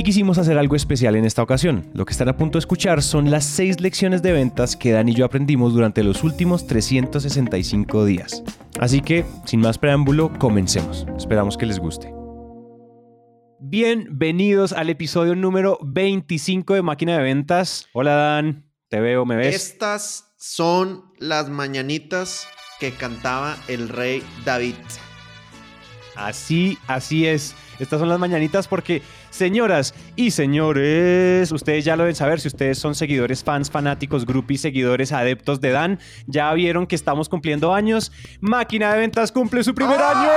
Y quisimos hacer algo especial en esta ocasión. Lo que están a punto de escuchar son las 6 lecciones de ventas que Dan y yo aprendimos durante los últimos 365 días. Así que, sin más preámbulo, comencemos. Esperamos que les guste. Bienvenidos al episodio número 25 de Máquina de Ventas. Hola Dan, te veo, me ves. Estas son las mañanitas que cantaba el rey David. Así, así es. Estas son las mañanitas porque, señoras y señores, ustedes ya lo deben saber, si ustedes son seguidores, fans, fanáticos, groupies, seguidores, adeptos de Dan, ya vieron que estamos cumpliendo años. Máquina de Ventas cumple su primer año.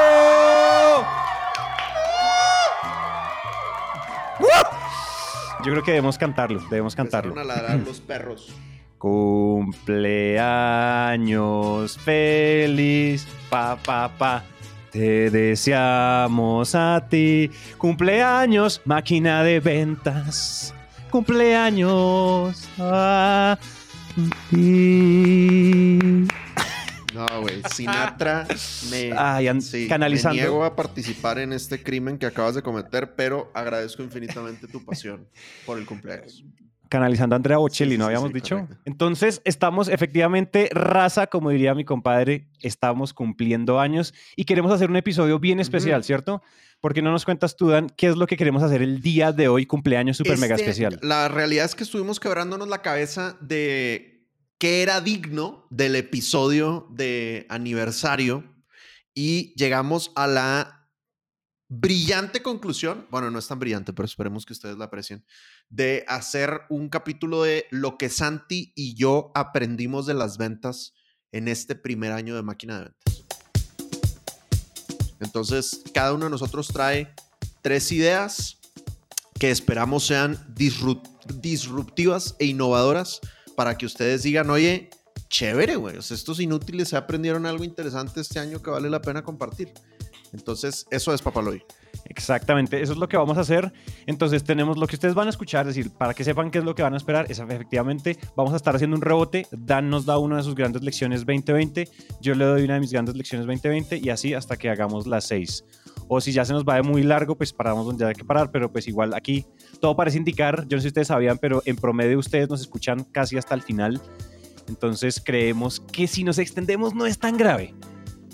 Yo creo que debemos cantarlo, debemos cantarlo. Empezaron a ladrar los perros. Cumpleaños feliz, pa, pa, pa. Te deseamos a ti. Cumpleaños, máquina de ventas. Cumpleaños a ti. No, güey. Sinatra me, Ay, sí, canalizando. me niego a participar en este crimen que acabas de cometer, pero agradezco infinitamente tu pasión por el cumpleaños. Canalizando a Andrea Bocelli, Sí, ¿no habíamos sí, dicho? correcto. Entonces, estamos efectivamente, raza, como diría mi compadre, estamos cumpliendo años y queremos hacer un episodio bien especial. ¿cierto? Porque no nos cuentas tú, Dan, qué es lo que queremos hacer el día de hoy, cumpleaños súper mega Este, especial. La realidad es que estuvimos quebrándonos la cabeza de qué era digno del episodio de aniversario y llegamos a la brillante conclusión, bueno, no es tan brillante, pero esperemos que ustedes la aprecien, de hacer un capítulo de lo que Santi y yo aprendimos de las ventas en este primer año de máquina de ventas. Entonces, cada uno de nosotros trae tres ideas que esperamos sean disrup- disruptivas e innovadoras para que ustedes digan, oye, chévere, güey, estos inútiles se aprendieron algo interesante este año que vale la pena compartir. Entonces, eso es Papaloy. Exactamente, eso es lo que vamos a hacer. Entonces tenemos lo que ustedes van a escuchar, es decir, para que sepan qué es lo que van a esperar, es efectivamente vamos a estar haciendo un rebote. Dan nos da una de sus grandes lecciones 2020, yo le doy una de mis grandes lecciones 2020 y así hasta que hagamos las seis. O si ya se nos va de muy largo, pues paramos donde hay que parar, pero pues igual aquí todo parece indicar, yo no sé si ustedes sabían, pero en promedio ustedes nos escuchan casi hasta el final. Entonces creemos que si nos extendemos no es tan grave.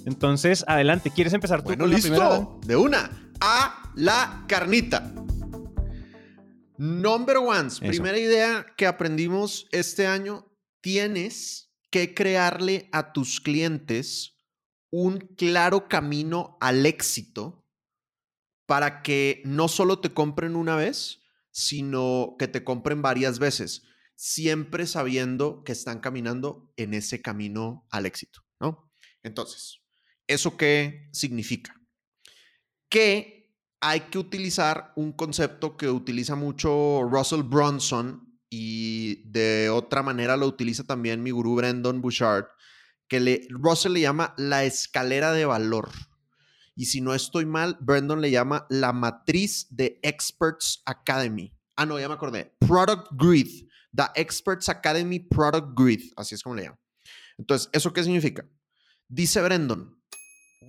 Entonces, adelante, ¿quieres empezar tú Bueno, con la primera? De una. A la carnita. Number ones. Eso. Primera idea que aprendimos este año. Tienes que crearle a tus clientes un claro camino al éxito para que no solo te compren una vez, sino que te compren varias veces, siempre sabiendo que están caminando en ese camino al éxito, ¿no? Entonces, ¿eso qué significa? Que hay que utilizar un concepto que utiliza mucho Russell Brunson y de otra manera lo utiliza también mi gurú Brandon Bouchard, que Russell le llama la escalera de valor. Y si no estoy mal, Brandon le llama la matriz de Experts Academy. Ah, no, ya me acordé. Product Grid. The Experts Academy Product Grid. Así es como le llama. Entonces, ¿eso qué significa? Dice Brandon,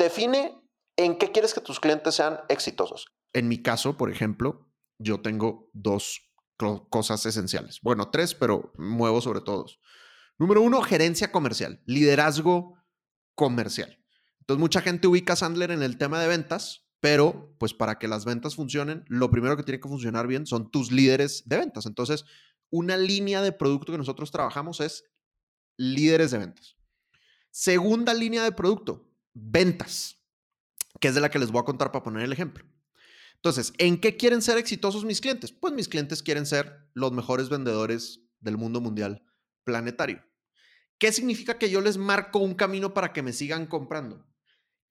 define en qué quieres que tus clientes sean exitosos. En mi caso, por ejemplo, yo tengo dos cosas esenciales. Bueno, tres, pero muevo sobre todos. Número uno, gerencia comercial, liderazgo comercial. Entonces, mucha gente ubica Sandler en el tema de ventas, pero pues para que las ventas funcionen, lo primero que tiene que funcionar bien son tus líderes de ventas. Entonces, una línea de producto que nosotros trabajamos es líderes de ventas. Segunda línea de producto, ventas, que es de la que les voy a contar para poner el ejemplo. Entonces, ¿en qué quieren ser exitosos mis clientes? Pues mis clientes quieren ser los mejores vendedores del mundo mundial planetario. ¿Qué significa que yo les marco un camino para que me sigan comprando?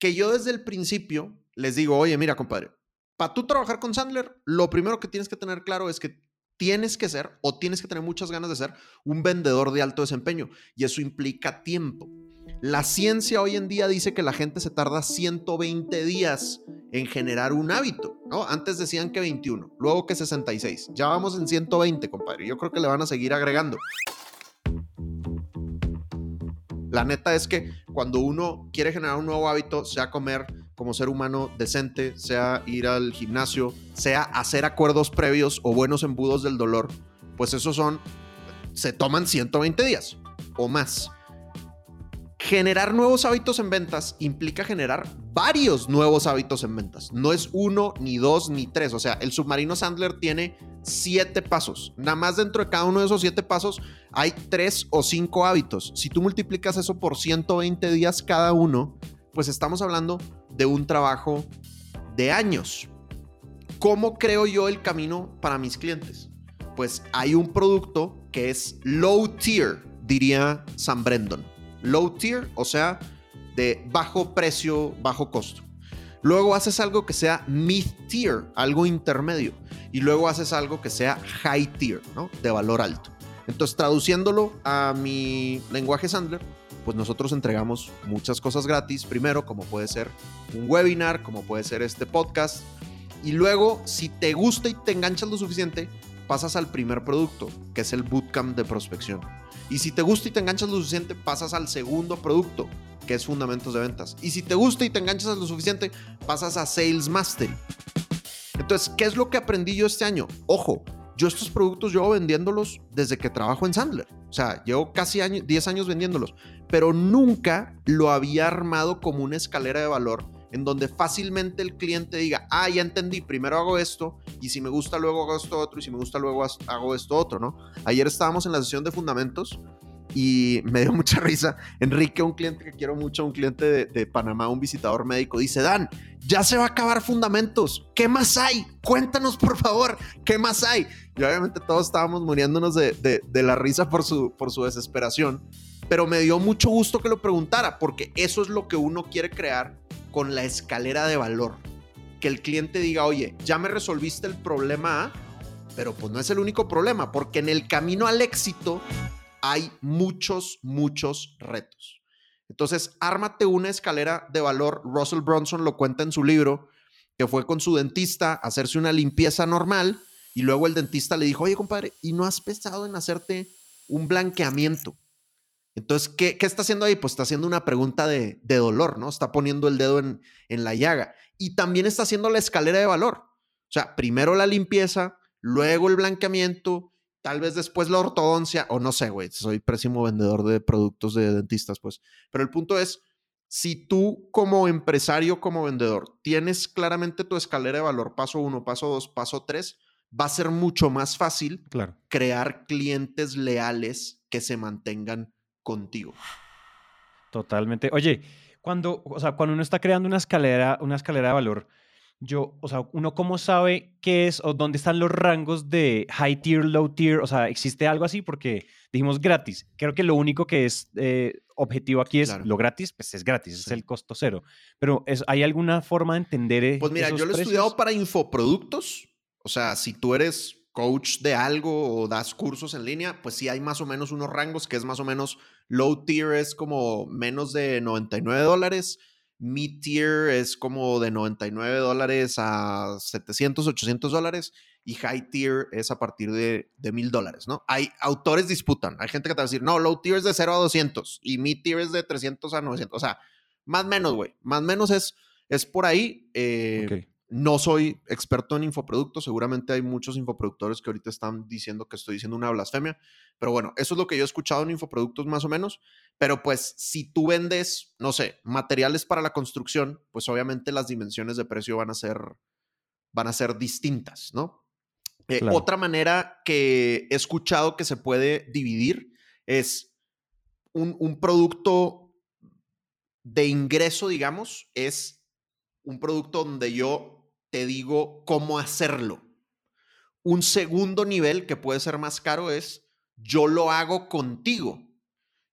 Que yo desde el principio les digo, oye, mira, compadre, para tú trabajar con Sandler, lo primero que tienes que tener claro es que tienes que ser o tienes que tener muchas ganas de ser un vendedor de alto desempeño y eso implica tiempo. La ciencia hoy en día dice que la gente se tarda 120 días en generar un hábito, ¿no? Antes decían que 21, luego que 66. Ya vamos en 120, compadre. Yo creo que le van a seguir agregando. La neta es que cuando uno quiere generar un nuevo hábito, sea comer como ser humano decente, sea ir al gimnasio, sea hacer acuerdos previos o buenos embudos del dolor, pues esos son, se toman 120 días o más. Generar nuevos hábitos en ventas implica generar varios nuevos hábitos en ventas. No es uno, ni dos, ni tres. O sea, el submarino Sandler tiene siete pasos. Nada más dentro de cada uno de esos siete pasos hay tres o cinco hábitos. Si tú multiplicas eso por 120 días cada uno, pues estamos hablando de un trabajo de años. ¿Cómo creo yo el camino para mis clientes? Pues hay un producto que es low tier, diría Sam Brendon. Low tier, o sea, de bajo precio, bajo costo. Luego haces algo que sea mid tier, algo intermedio. Y luego haces algo que sea high tier, ¿no? De valor alto. Entonces, traduciéndolo a mi lenguaje Sandler, pues nosotros entregamos muchas cosas gratis. Primero, como puede ser un webinar, como puede ser este podcast. Y luego, si te gusta y te enganchas lo suficiente, pasas al primer producto, que es el bootcamp de prospección. Y si te gusta y te enganchas lo suficiente, pasas al segundo producto, que es fundamentos de ventas. Y si te gusta y te enganchas lo suficiente, pasas a Sales Mastery. Entonces, ¿qué es lo que aprendí yo este año? Ojo, yo estos productos llevo vendiéndolos desde que trabajo en Sandler. O sea, llevo casi 10 años vendiéndolos, pero nunca lo había armado como una escalera de valor en donde fácilmente el cliente diga, ah, ya entendí, primero hago esto y si me gusta luego hago esto otro y si me gusta luego hago esto otro, ¿no? Ayer estábamos en la sesión de fundamentos y me dio mucha risa. Enrique, un cliente que quiero mucho, un cliente de, Panamá, un visitador médico, dice, Dan, ya se va a acabar fundamentos. ¿Qué más hay? Cuéntanos, por favor, ¿qué más hay? Y obviamente todos estábamos muriéndonos de, la risa por su desesperación, pero me dio mucho gusto que lo preguntara, porque eso es lo que uno quiere crear con la escalera de valor. Que el cliente diga, oye, ya me resolviste el problema A, pero pues no es el único problema, porque en el camino al éxito hay muchos, muchos retos. Entonces, ármate una escalera de valor. Russell Bronson lo cuenta en su libro, que fue con su dentista a hacerse una limpieza normal y luego el dentista le dijo, oye, compadre, ¿y no has pensado en hacerte un blanqueamiento? Entonces, ¿qué, ¿qué, está haciendo ahí? Pues está haciendo una pregunta de, de dolor, ¿no? Está poniendo el dedo en, en la llaga. Y también está haciendo la escalera de valor. O sea, primero la limpieza, luego el blanqueamiento, tal vez después la ortodoncia, o no sé, güey, soy pésimo vendedor de productos de dentistas, pues. Pero el punto es, si tú como empresario, como vendedor, tienes claramente tu escalera de valor, paso uno, paso dos, paso tres, va a ser mucho más fácil claro. crear clientes leales que se mantengan contigo. Totalmente. Oye, cuando, o sea, cuando uno está creando una escalera, una escalera de valor, yo, o sea, uno cómo sabe qué es o dónde están los rangos de high tier, low tier, o sea, ¿existe algo así? Porque dijimos gratis. Creo que lo único que es eh, objetivo aquí es claro. lo gratis, pues es gratis, sí. es el costo cero. Pero es, ¿hay alguna forma de entender? eh, Pues mira, yo lo he estudiado para infoproductos. O sea, si tú eres coach de algo o das cursos en línea, pues sí hay más o menos unos rangos que es más o menos low tier es como menos de 99 dólares Mid tier es como de 99 dólares a 700, 800 dólares y high tier es a partir de, de 1000 dólares, ¿no? Hay autores disputan, hay gente que te va a decir, no, low tier es de 0 a 200 y mid tier es de 300 a 900, o sea, más o menos, güey, más o menos es, es por ahí. Eh. No soy experto en infoproductos, seguramente hay muchos infoproductores que ahorita están diciendo que estoy diciendo una blasfemia, pero bueno, eso es lo que yo he escuchado en infoproductos más o menos, pero pues si tú vendes, no sé, materiales para la construcción, pues obviamente las dimensiones de precio van a ser, van a ser distintas, ¿no? Eh, claro. Otra manera que he escuchado que se puede dividir es un, un producto de ingreso, digamos, es un producto donde yo te digo cómo hacerlo. Un segundo nivel que puede ser más caro es yo lo hago contigo.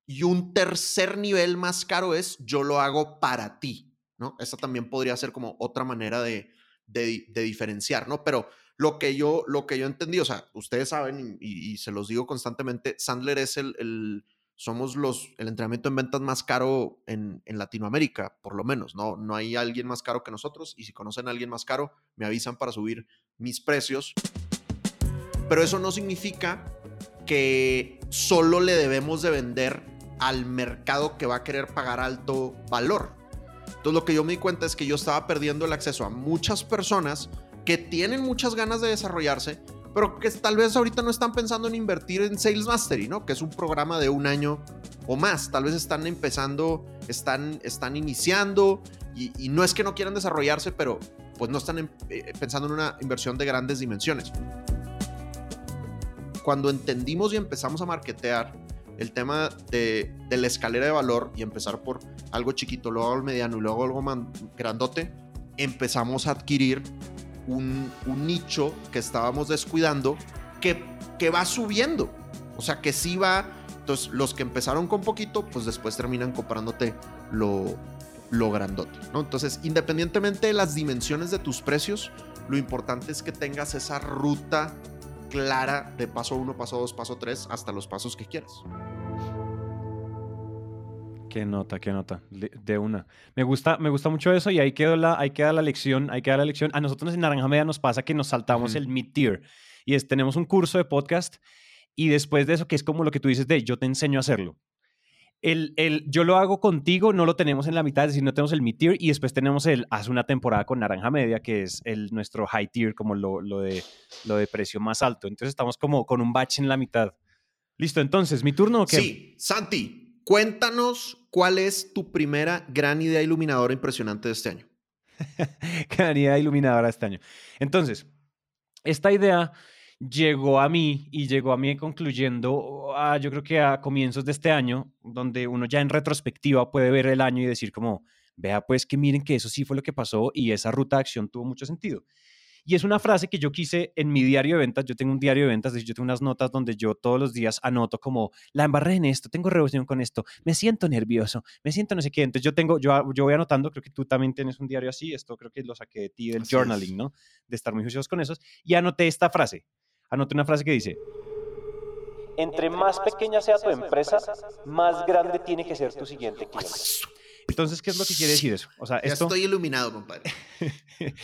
Y un tercer nivel más caro es yo lo hago para ti, ¿no? Esa también podría ser como otra manera de, de, diferenciar, ¿no? Pero lo que yo, lo que yo entendí, o sea, ustedes saben y, se los digo constantemente, Sandler es el, somos los, el entrenamiento en ventas más caro en, en, Latinoamérica, por lo menos, ¿no? No hay alguien más caro que nosotros y si conocen a alguien más caro, me avisan para subir mis precios. Pero eso no significa que solo le debemos de vender al mercado que va a querer pagar alto valor. Entonces lo que yo me di cuenta es que yo estaba perdiendo el acceso a muchas personas que tienen muchas ganas de desarrollarse, pero que tal vez ahorita no están pensando en invertir en Sales Mastery, ¿no? Que es un programa de un año o más. Tal vez están empezando, están, están iniciando y, no es que no quieran desarrollarse, pero pues no están eh, pensando en una inversión de grandes dimensiones. Cuando entendimos y empezamos a marketear el tema de, la escalera de valor y empezar por algo chiquito, luego algo mediano y luego algo más grandote, empezamos a adquirir un, nicho que estábamos descuidando que, que va subiendo. O sea, que sí va. Entonces, los que empezaron con poquito, pues después terminan comprándote lo, lo grandote, ¿no? Entonces, independientemente de las dimensiones de tus precios, lo importante es que tengas esa ruta clara de paso 1, paso 2, paso 3, hasta los pasos que quieras. Qué nota, qué nota. De una. Me gusta, me gusta mucho eso y ahí queda la, ahí queda la lección, ahí queda la lección. A nosotros en Naranja Media nos pasa que nos saltamos el mid-tier y es, tenemos un curso de podcast y después de eso, que es como lo que tú dices de yo te enseño a hacerlo. El, el, yo lo hago contigo, no lo tenemos en la mitad, es decir, no tenemos el mid-tier y después tenemos el hace una temporada con Naranja Media, que es el, nuestro high tier, como lo, lo, de, lo de precio más alto. Entonces estamos como con un batch en la mitad. Listo, entonces, ¿mi turno o qué? Sí, Santi, cuéntanos cuál es tu primera gran idea iluminadora impresionante de este año. gran idea iluminadora de este año. Entonces, esta idea llegó a mí y llegó a mí concluyendo, yo creo que a comienzos de este año, donde uno ya en retrospectiva puede ver el año y decir como, vea pues que miren que eso sí fue lo que pasó y esa ruta de acción tuvo mucho sentido. Y es una frase que yo quise en mi diario de ventas. Yo tengo un diario de ventas, yo tengo unas notas donde yo todos los días anoto como la embarré en esto, tengo reunión con esto, me siento nervioso, me siento no sé qué. Entonces yo tengo, yo, yo voy anotando, creo que tú también tienes un diario así, esto creo que lo saqué de ti del journaling, ¿no? De estar muy juiciosos con esos. Y anoté esta frase anote una frase que dice, entre más pequeña sea tu empresa, más grande tiene que ser tu siguiente cliente. Entonces, ¿qué es lo que quiere decir eso? O sea, esto... estoy iluminado, compadre.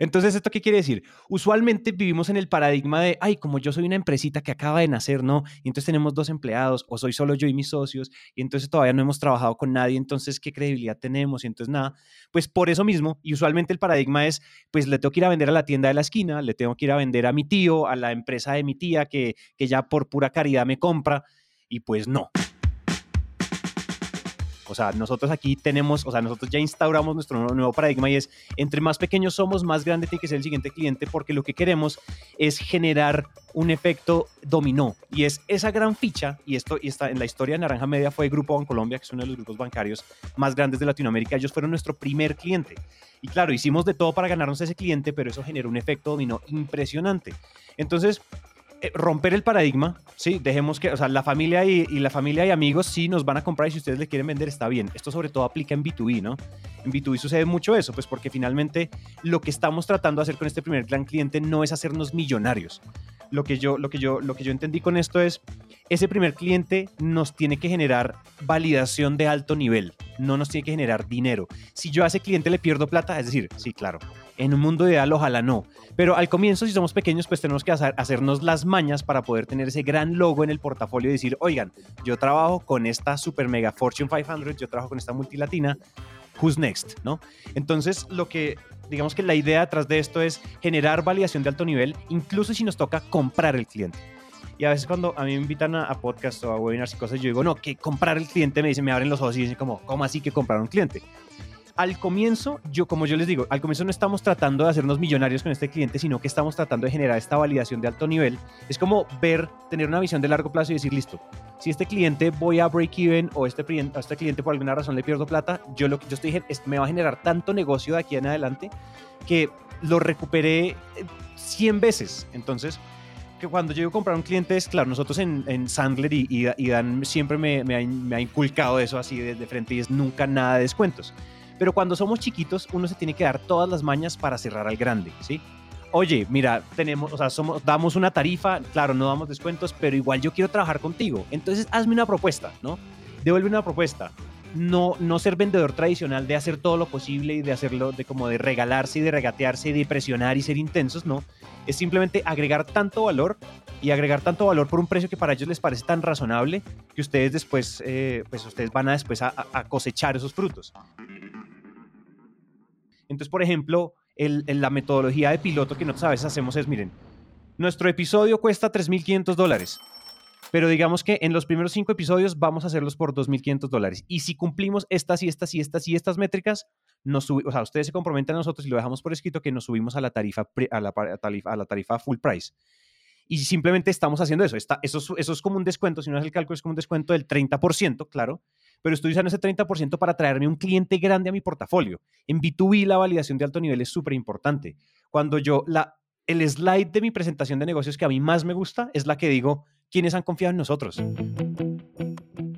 Entonces, ¿esto qué quiere decir? Usualmente vivimos en el paradigma de, ay, como yo soy una empresita que acaba de nacer, ¿no? Y entonces tenemos dos empleados, o soy solo yo y mis socios, y entonces todavía no hemos trabajado con nadie, entonces, ¿qué credibilidad tenemos? Y entonces, nada, pues por eso mismo, y usualmente el paradigma es, pues le tengo que ir a vender a la tienda de la esquina, le tengo que ir a vender a mi tío, a la empresa de mi tía, que, que ya por pura caridad me compra, y pues no. O sea, nosotros aquí tenemos, o sea, nosotros ya instauramos nuestro nuevo paradigma y es, entre más pequeños somos, más grande tiene que ser el siguiente cliente porque lo que queremos es generar un efecto dominó y es esa gran ficha y esto y está en la historia de Naranja Media fue el Grupo Colombia, que es uno de los grupos bancarios más grandes de Latinoamérica, ellos fueron nuestro primer cliente. Y claro, hicimos de todo para ganarnos ese cliente, pero eso generó un efecto dominó impresionante. Entonces, romper el paradigma, sí, dejemos que, o sea, la familia y, la familia y amigos sí nos van a comprar y si ustedes le quieren vender está bien. Esto sobre todo aplica en B2B, ¿no? En B2B sucede mucho eso, pues porque finalmente lo que estamos tratando de hacer con este primer gran cliente no es hacernos millonarios. Lo que yo, lo que yo, lo que yo entendí con esto es, ese primer cliente nos tiene que generar validación de alto nivel, no nos tiene que generar dinero. Si yo a ese cliente le pierdo plata, es decir, sí, claro, en un mundo ideal ojalá no, pero al comienzo si somos pequeños pues tenemos que hacer, hacernos las mañas para poder tener ese gran logo en el portafolio y decir, oigan, yo trabajo con esta super mega Fortune 500, yo trabajo con esta multilatina, who's next, ¿no? Entonces lo que digamos que la idea detrás de esto es generar validación de alto nivel, incluso si nos toca comprar el cliente. Y a veces cuando a mí me invitan a, podcast o a webinars y cosas, yo digo, no, que comprar el cliente, me dicen, me abren los ojos y dicen como, ¿cómo así que comprar un cliente? al comienzo, yo como yo les digo, al comienzo no estamos tratando de hacernos millonarios con este cliente, sino que estamos tratando de generar esta validación de alto nivel. Es como ver, tener una visión de largo plazo y decir, listo, si este cliente voy a break even o este, este cliente por alguna razón le pierdo plata, yo lo que yo estoy es, me va a generar tanto negocio de aquí en adelante que lo recuperé 100 eh, veces. Entonces, que cuando yo a comprar un cliente es, claro, nosotros en, Sandler y, Dan siempre me, ha, inculcado eso así de, de frente y es nunca nada de descuentos. Pero cuando somos chiquitos, uno se tiene que dar todas las mañas para cerrar al grande, ¿sí? oye, mira, tenemos, o sea, somos, damos una tarifa, claro, no damos descuentos, pero igual yo quiero trabajar contigo. Entonces, hazme una propuesta, ¿no? Devuelve una propuesta. No, no ser vendedor tradicional de hacer todo lo posible y de hacerlo, de como de regalarse y de regatearse y de presionar y ser intensos, no. Es simplemente agregar tanto valor y agregar tanto valor por un precio que para ellos les parece tan razonable que ustedes después, eh, pues ustedes van a después a, cosechar esos frutos. Entonces, por ejemplo, el, la metodología de piloto que nosotros a veces hacemos es, miren, nuestro episodio cuesta 3.500 dólares, pero digamos que en los primeros cinco episodios vamos a hacerlos por 2.500 dólares. Y si cumplimos estas y estas y estas y estas métricas, nos o sea, ustedes se comprometen a nosotros y lo dejamos por escrito que nos subimos a la tarifa, a la, tarifa, a la tarifa full price. Y simplemente estamos haciendo eso. Está, eso, es, eso es como un descuento, si no es el cálculo, es como un descuento del 30%, claro, pero estoy usando ese 30% para traerme un cliente grande a mi portafolio. En B2B la validación de alto nivel es súper importante. Cuando yo, la, el slide de mi presentación de negocios que a mí más me gusta es la que digo, ¿quiénes han confiado en nosotros?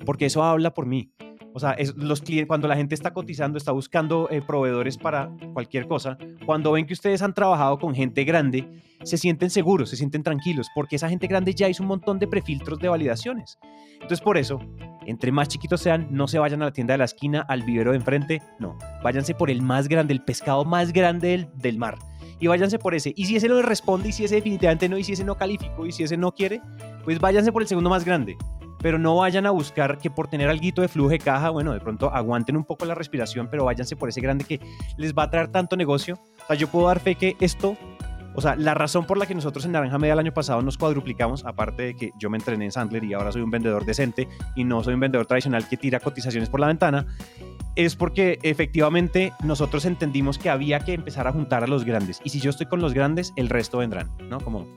Porque eso habla por mí. O sea, es los clientes, cuando la gente está cotizando, está buscando eh, proveedores para cualquier cosa, cuando ven que ustedes han trabajado con gente grande, se sienten seguros, se sienten tranquilos, porque esa gente grande ya hizo un montón de prefiltros de validaciones. Entonces, por eso, entre más chiquitos sean, no se vayan a la tienda de la esquina, al vivero de enfrente, no, váyanse por el más grande, el pescado más grande del, del mar. Y váyanse por ese. Y si ese no le responde, y si ese definitivamente no, y si ese no calificó, y si ese no quiere, pues váyanse por el segundo más grande pero no vayan a buscar que por tener algo de flujo de caja, bueno, de pronto aguanten un poco la respiración, pero váyanse por ese grande que les va a traer tanto negocio. O sea, yo puedo dar fe que esto, o sea, la razón por la que nosotros en Naranja Media el año pasado nos cuadruplicamos, aparte de que yo me entrené en Sandler y ahora soy un vendedor decente y no soy un vendedor tradicional que tira cotizaciones por la ventana, es porque efectivamente nosotros entendimos que había que empezar a juntar a los grandes. Y si yo estoy con los grandes, el resto vendrán, ¿no? Como,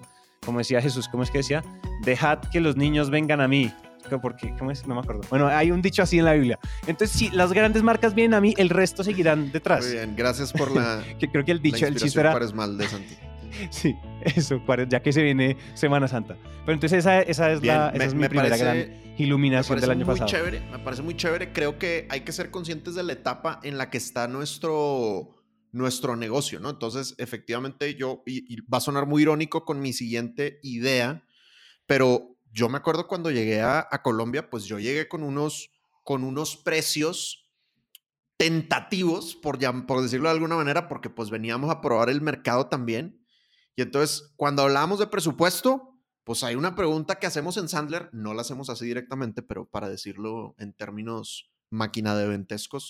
como decía Jesús, ¿cómo es que decía? Dejad que los niños vengan a mí, porque, ¿cómo es? No me acuerdo. Bueno, hay un dicho así en la Biblia. Entonces, si las grandes marcas vienen a mí, el resto seguirán detrás. Muy bien, gracias por la. que creo que el dicho, el chiste era. mal de Santi. sí, eso, ya que se viene Semana Santa. Pero entonces esa, esa es, la, esa es mi primera gran iluminación del año muy pasado. Chévere, me parece muy chévere. Creo que hay que ser conscientes de la etapa en la que está nuestro nuestro negocio, ¿no? Entonces, efectivamente, yo, y va a sonar muy irónico con mi siguiente idea, pero yo me acuerdo cuando llegué a, Colombia, pues yo llegué con unos, con unos precios tentativos, por, por decirlo de alguna manera, porque pues veníamos a probar el mercado también. Y entonces, cuando hablamos de presupuesto, pues hay una pregunta que hacemos en Sandler, no la hacemos así directamente, pero para decirlo en términos máquina de ventescos.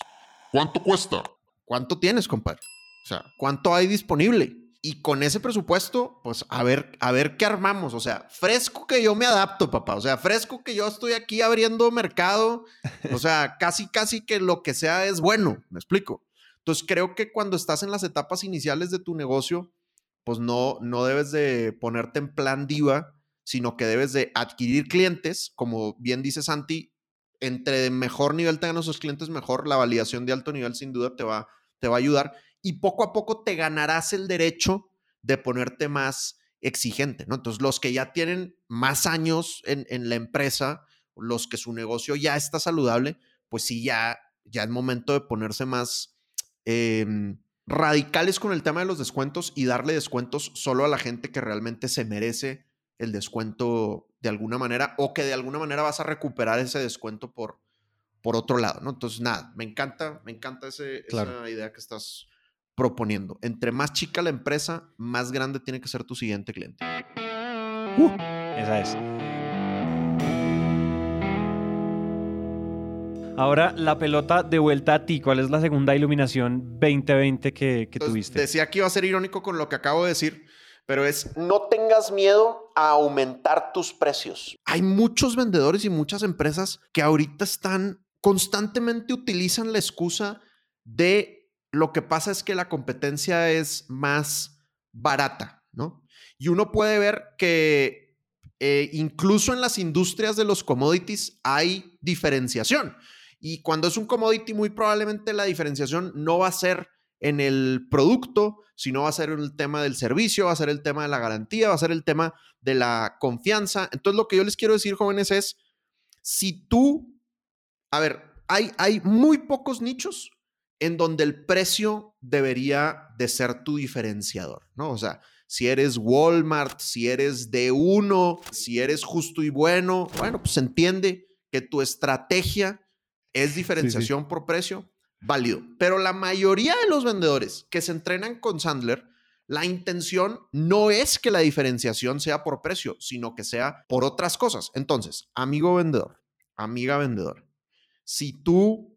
¿Cuánto cuesta? ¿Cuánto tienes, compadre? O sea, ¿cuánto hay disponible? y con ese presupuesto, pues a ver, a ver qué armamos. O sea, fresco que yo me adapto, papá. O sea, fresco que yo estoy aquí abriendo mercado. O sea, casi, casi que lo que sea es bueno. Me explico. Entonces, creo que cuando estás en las etapas iniciales de tu negocio, pues no, no debes de ponerte en plan diva, sino que debes de adquirir clientes. Como bien dice Santi, entre mejor nivel tengan esos clientes, mejor la validación de alto nivel sin duda te va, te va a ayudar y poco a poco te ganarás el derecho de ponerte más exigente, ¿no? Entonces, los que ya tienen más años en, la empresa, los que su negocio ya está saludable, pues sí, ya, ya es momento de ponerse más em, radicales con el tema de los descuentos y darle descuentos solo a la gente que realmente se merece el descuento de alguna manera o que de alguna manera vas a recuperar ese descuento por, por otro lado, ¿no? Entonces, nada, me encanta, me encanta ese, esa idea que estás proponiendo. Entre más chica la empresa, más grande tiene que ser tu siguiente cliente. Uh, esa es. Ahora la pelota de vuelta a ti. ¿Cuál es la segunda iluminación 2020 que, que tuviste? Decía que iba a ser irónico con lo que acabo de decir, pero es no tengas miedo a aumentar tus precios. Hay muchos vendedores y muchas empresas que ahorita están constantemente utilizan la excusa de lo que pasa es que la competencia es más barata, ¿no? Y uno puede ver que eh, incluso en las industrias de los commodities hay diferenciación. Y cuando es un commodity, muy probablemente la diferenciación no va a ser en el producto, sino va a ser el tema del servicio, va a ser el tema de la garantía, va a ser el tema de la confianza. Entonces, lo que yo les quiero decir, jóvenes, es, si tú, a ver, hay, hay muy pocos nichos en donde el precio debería de ser tu diferenciador, ¿no? O sea, si eres Walmart, si eres de uno, si eres justo y bueno, bueno, pues entiende que tu estrategia es diferenciación por precio, válido. Pero la mayoría de los vendedores que se entrenan con Sandler, la intención no es que la diferenciación sea por precio, sino que sea por otras cosas. Entonces, amigo vendedor, amiga vendedor, si tú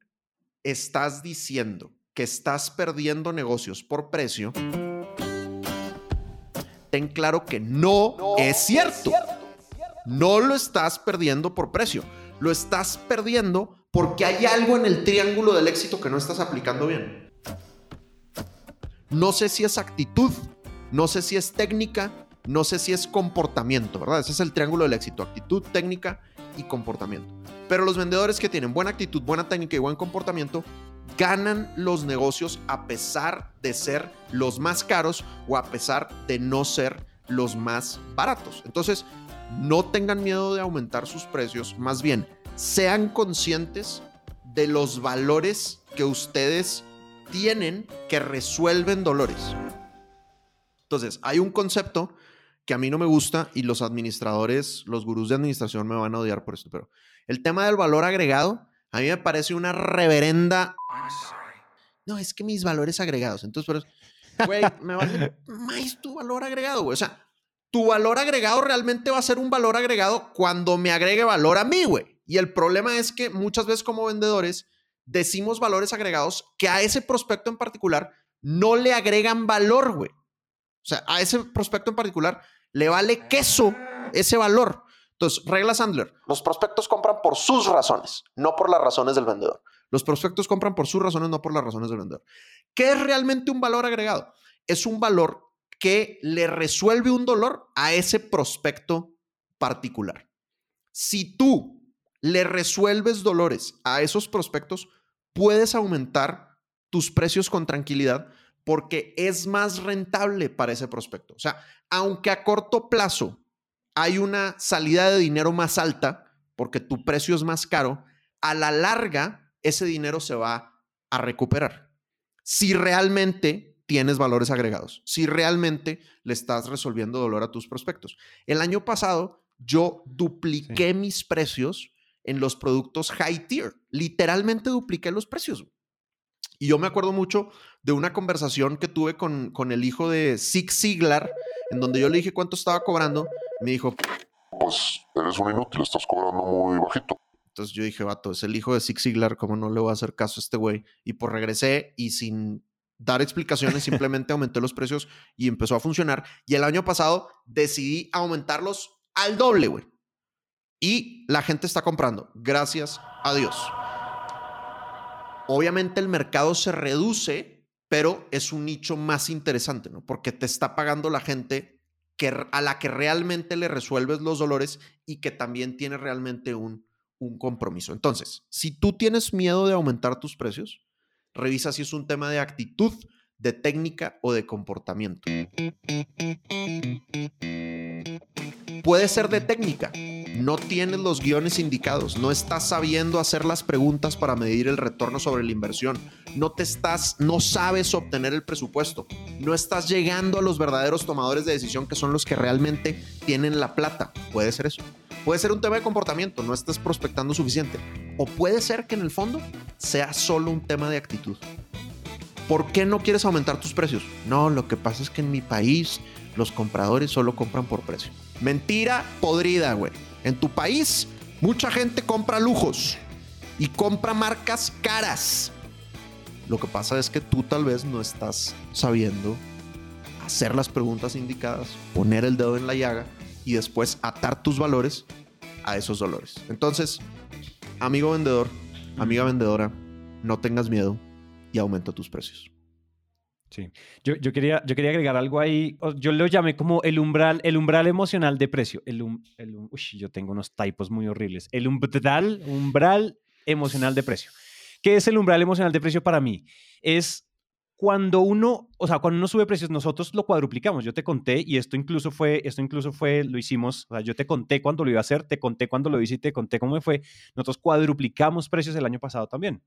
estás diciendo que estás perdiendo negocios por precio, ten claro que no, es cierto. No lo estás perdiendo por precio. Lo estás perdiendo porque hay algo en el triángulo del éxito que no estás aplicando bien. No sé si es actitud, no sé si es técnica, no sé si es comportamiento, ¿verdad? Ese es el triángulo del éxito, actitud, técnica y comportamiento. Pero los vendedores que tienen buena actitud, buena técnica y buen comportamiento ganan los negocios a pesar de ser los más caros o a pesar de no ser los más baratos. Entonces, no tengan miedo de aumentar sus precios, más bien sean conscientes de los valores que ustedes tienen que resuelven dolores. Entonces, hay un concepto que a mí no me gusta y los administradores, los gurús de administración me van a odiar por esto, pero el tema del valor agregado a mí me parece una reverenda. No, es que mis valores agregados. Entonces, pero, güey, me vale más tu valor agregado, güey. O sea, tu valor agregado realmente va a ser un valor agregado cuando me agregue valor a mí, güey. Y el problema es que muchas veces como vendedores decimos valores agregados que a ese prospecto en particular no le agregan valor, güey. O sea, a ese prospecto en particular le vale queso ese valor. Entonces, regla Sandler, los prospectos compran por sus razones, no por las razones del vendedor. Los prospectos compran por sus razones, no por las razones del vendedor. ¿Qué es realmente un valor agregado? Es un valor que le resuelve un dolor a ese prospecto particular. Si tú le resuelves dolores a esos prospectos, puedes aumentar tus precios con tranquilidad porque es más rentable para ese prospecto. O sea, aunque a corto plazo hay una salida de dinero más alta porque tu precio es más caro, a la larga ese dinero se va a recuperar. Si realmente tienes valores agregados, si realmente le estás resolviendo dolor a tus prospectos. El año pasado yo dupliqué mis precios en los productos high tier, literalmente dupliqué los precios. Y yo me acuerdo mucho de una conversación que tuve con, con el hijo de Zig Ziglar, en donde yo le dije cuánto estaba cobrando me dijo, pues eres un inútil, estás cobrando muy bajito. Entonces yo dije, vato, es el hijo de Zig Ziglar, ¿cómo no le voy a hacer caso a este güey? Y pues regresé y sin dar explicaciones, simplemente aumenté los precios y empezó a funcionar. Y el año pasado decidí aumentarlos al doble, güey. Y la gente está comprando, gracias a Dios. Obviamente el mercado se reduce, pero es un nicho más interesante, ¿no? Porque te está pagando la gente a la que realmente le resuelves los dolores y que también tiene realmente un, un compromiso. Entonces, si tú tienes miedo de aumentar tus precios, revisa si es un tema de actitud, de técnica o de comportamiento. Puede ser de técnica. No tienes los guiones indicados, no estás sabiendo hacer las preguntas para medir el retorno sobre la inversión, no te estás, no sabes obtener el presupuesto, no estás llegando a los verdaderos tomadores de decisión que son los que realmente tienen la plata. Puede ser eso. Puede ser un tema de comportamiento, no estás prospectando suficiente. O puede ser que en el fondo sea solo un tema de actitud. ¿Por qué no quieres aumentar tus precios? No, lo que pasa es que en mi país los compradores solo compran por precio. Mentira podrida, güey. En tu país, mucha gente compra lujos y compra marcas caras. Lo que pasa es que tú tal vez no estás sabiendo hacer las preguntas indicadas, poner el dedo en la llaga y después atar tus valores a esos dolores. Entonces, amigo vendedor, amiga vendedora, no tengas miedo y aumenta tus precios. Sí, yo, yo, quería, yo quería agregar algo ahí, yo lo llamé como el umbral, el umbral emocional de precio. El, el uy, yo tengo unos typos muy horribles. El umbral, umbral emocional de precio. ¿Qué es el umbral emocional de precio para mí? Es cuando uno, o sea, cuando uno sube precios, nosotros lo cuadruplicamos. Yo te conté y esto incluso fue, esto incluso fue, lo hicimos, o sea, yo te conté cuando lo iba a hacer, te conté cuando lo hice y te conté cómo me fue. Nosotros cuadruplicamos precios el año pasado también.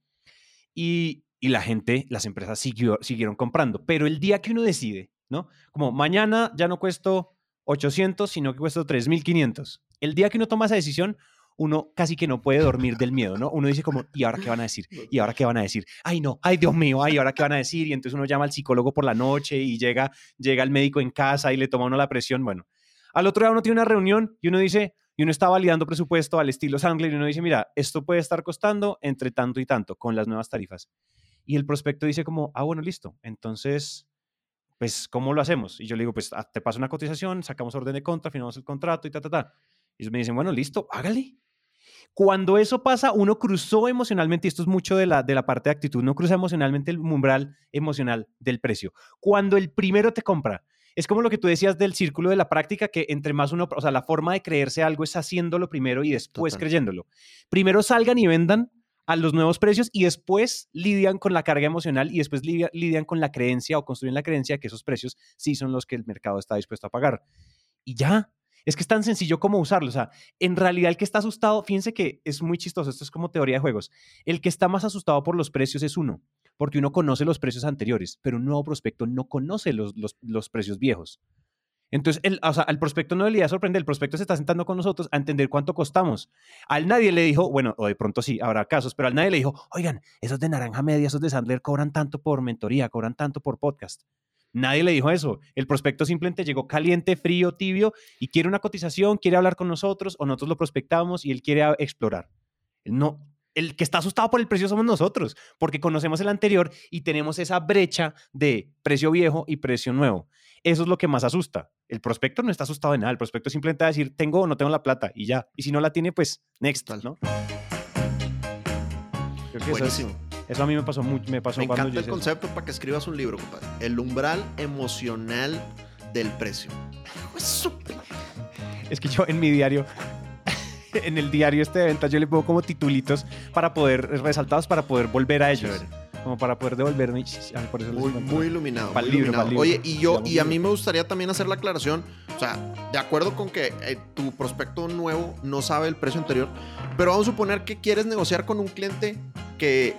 Y y la gente, las empresas siguió, siguieron comprando. Pero el día que uno decide, ¿no? Como mañana ya no cuesto 800, sino que cuesto 3.500. El día que uno toma esa decisión, uno casi que no puede dormir del miedo, ¿no? Uno dice como, ¿y ahora qué van a decir? ¿Y ahora qué van a decir? Ay, no, ay, Dios mío, ay, ¿ahora qué van a decir? Y entonces uno llama al psicólogo por la noche y llega, llega el médico en casa y le toma uno la presión. Bueno, al otro día uno tiene una reunión y uno dice, y uno está validando presupuesto al estilo Sangler y uno dice, mira, esto puede estar costando entre tanto y tanto con las nuevas tarifas. Y el prospecto dice como, ah, bueno, listo. Entonces, pues, ¿cómo lo hacemos? Y yo le digo, pues, ah, te paso una cotización, sacamos orden de contra, firmamos el contrato y ta, ta, ta. Y ellos me dicen, bueno, listo, hágale. Cuando eso pasa, uno cruzó emocionalmente, y esto es mucho de la, de la parte de actitud, uno cruza emocionalmente el umbral emocional del precio. Cuando el primero te compra, es como lo que tú decías del círculo de la práctica, que entre más uno, o sea, la forma de creerse algo es haciéndolo primero y después creyéndolo. Primero salgan y vendan a los nuevos precios y después lidian con la carga emocional y después lidian con la creencia o construyen la creencia que esos precios sí son los que el mercado está dispuesto a pagar. Y ya, es que es tan sencillo como usarlo. O sea, en realidad el que está asustado, fíjense que es muy chistoso, esto es como teoría de juegos. El que está más asustado por los precios es uno, porque uno conoce los precios anteriores, pero un nuevo prospecto no conoce los, los, precios viejos. Entonces, el, o sea, al prospecto no le iba a sorprender, el prospecto se está sentando con nosotros a entender cuánto costamos. Al nadie le dijo, bueno, o de pronto sí, habrá casos, pero al nadie le dijo, oigan, esos de naranja media, esos de Sandler cobran tanto por mentoría, cobran tanto por podcast. Nadie le dijo eso. El prospecto simplemente llegó caliente, frío, tibio y quiere una cotización, quiere hablar con nosotros o nosotros lo prospectamos y él quiere explorar. No, el que está asustado por el precio somos nosotros, porque conocemos el anterior y tenemos esa brecha de precio viejo y precio nuevo. Eso es lo que más asusta. El prospecto no está asustado de nada. El prospecto simplemente va a decir, tengo o no tengo la plata y ya. Y si no la tiene, pues next, ¿no? Creo que Buenísimo. Eso a mí me pasó mucho. Me, pasó me encanta el concepto para que escribas un libro, compadre. El umbral emocional del precio. Es que yo en mi diario, en el diario este de ventas, yo le pongo como titulitos para poder, resaltados para poder volver a ellos. Como para poder devolverme. muy, iluminado. Muy iluminado. Oye, y yo, y a mí me gustaría también hacer la aclaración. O sea, de acuerdo con que eh, tu prospecto nuevo no sabe el precio anterior, pero vamos a suponer que quieres negociar con un cliente que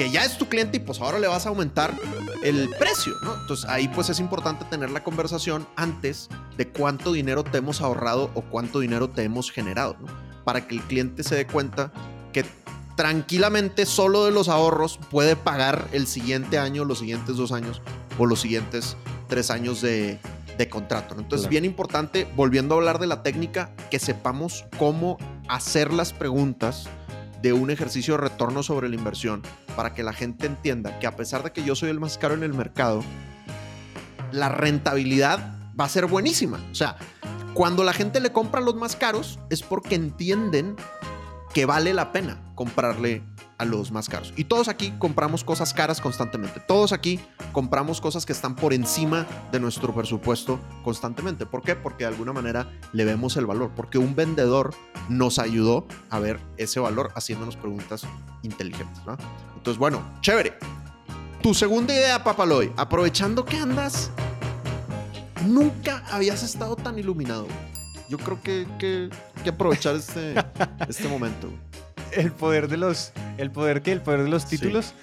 que ya es tu cliente y pues ahora le vas a aumentar el precio, ¿no? Entonces ahí pues es importante tener la conversación antes de cuánto dinero te hemos ahorrado o cuánto dinero te hemos generado, ¿no? Para que el cliente se dé cuenta que tranquilamente solo de los ahorros puede pagar el siguiente año, los siguientes dos años o los siguientes tres años de, contrato. ¿no? Entonces, bien importante, volviendo a hablar de la técnica, que sepamos cómo hacer las preguntas de un ejercicio de retorno sobre la inversión para que la gente entienda que a pesar de que yo soy el más caro en el mercado, la rentabilidad va a ser buenísima. O sea, cuando la gente le compra los más caros es porque entienden que vale la pena comprarle a los más caros. Y todos aquí compramos cosas caras constantemente. Todos aquí compramos cosas que están por encima de nuestro presupuesto constantemente. ¿Por qué? Porque de alguna manera le vemos el valor. Porque un vendedor nos ayudó a ver ese valor haciéndonos preguntas inteligentes. Entonces, bueno, chévere. Tu segunda idea, Papaloy, aprovechando que andas, nunca habías estado tan iluminado. Yo creo que, que, que aprovechar este, este momento el poder de los. ¿El poder qué? El poder de los títulos.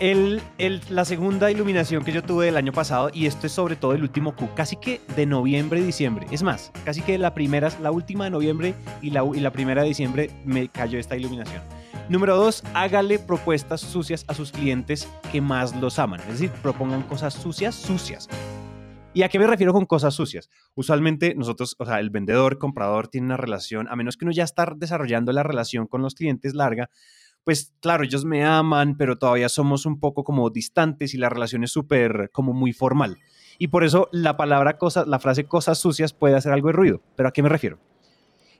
El, el, la segunda iluminación que yo tuve el año pasado, y esto es sobre todo el último Q, casi que de noviembre, diciembre. Es más, casi que la primera, la última de noviembre y la, y la primera de diciembre me cayó esta iluminación. Número dos, hágale propuestas sucias a sus clientes que más los aman. Es decir, propongan cosas sucias, sucias. ¿Y a qué me refiero con cosas sucias? Usualmente nosotros, o sea, el vendedor, comprador tiene una relación, a menos que uno ya está desarrollando la relación con los clientes larga, pues claro, ellos me aman, pero todavía somos un poco como distantes y la relación es súper como muy formal. Y por eso la palabra cosas, la frase cosas sucias puede hacer algo de ruido. ¿Pero a qué me refiero?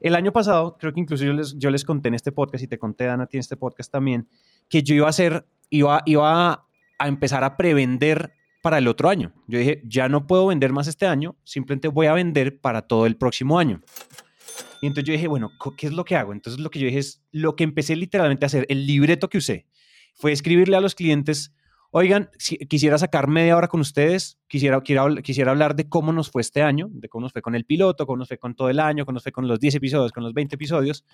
El año pasado, creo que incluso yo les, conté en este podcast y te conté, Dana, ti en este podcast también, que yo iba a hacer, iba, iba a empezar a prevender para el otro año. Yo dije, ya no puedo vender más este año, simplemente voy a vender para todo el próximo año. Y entonces yo dije, bueno, ¿qué es lo que hago? Entonces lo que yo dije es, lo que empecé literalmente a hacer, el libreto que usé, fue escribirle a los clientes, oigan, si, quisiera sacar media hora con ustedes, quisiera, quisiera, quisiera hablar de cómo nos fue este año, de cómo nos fue con el piloto, cómo nos fue con todo el año, cómo nos fue con los 10 episodios, con los 20 episodios.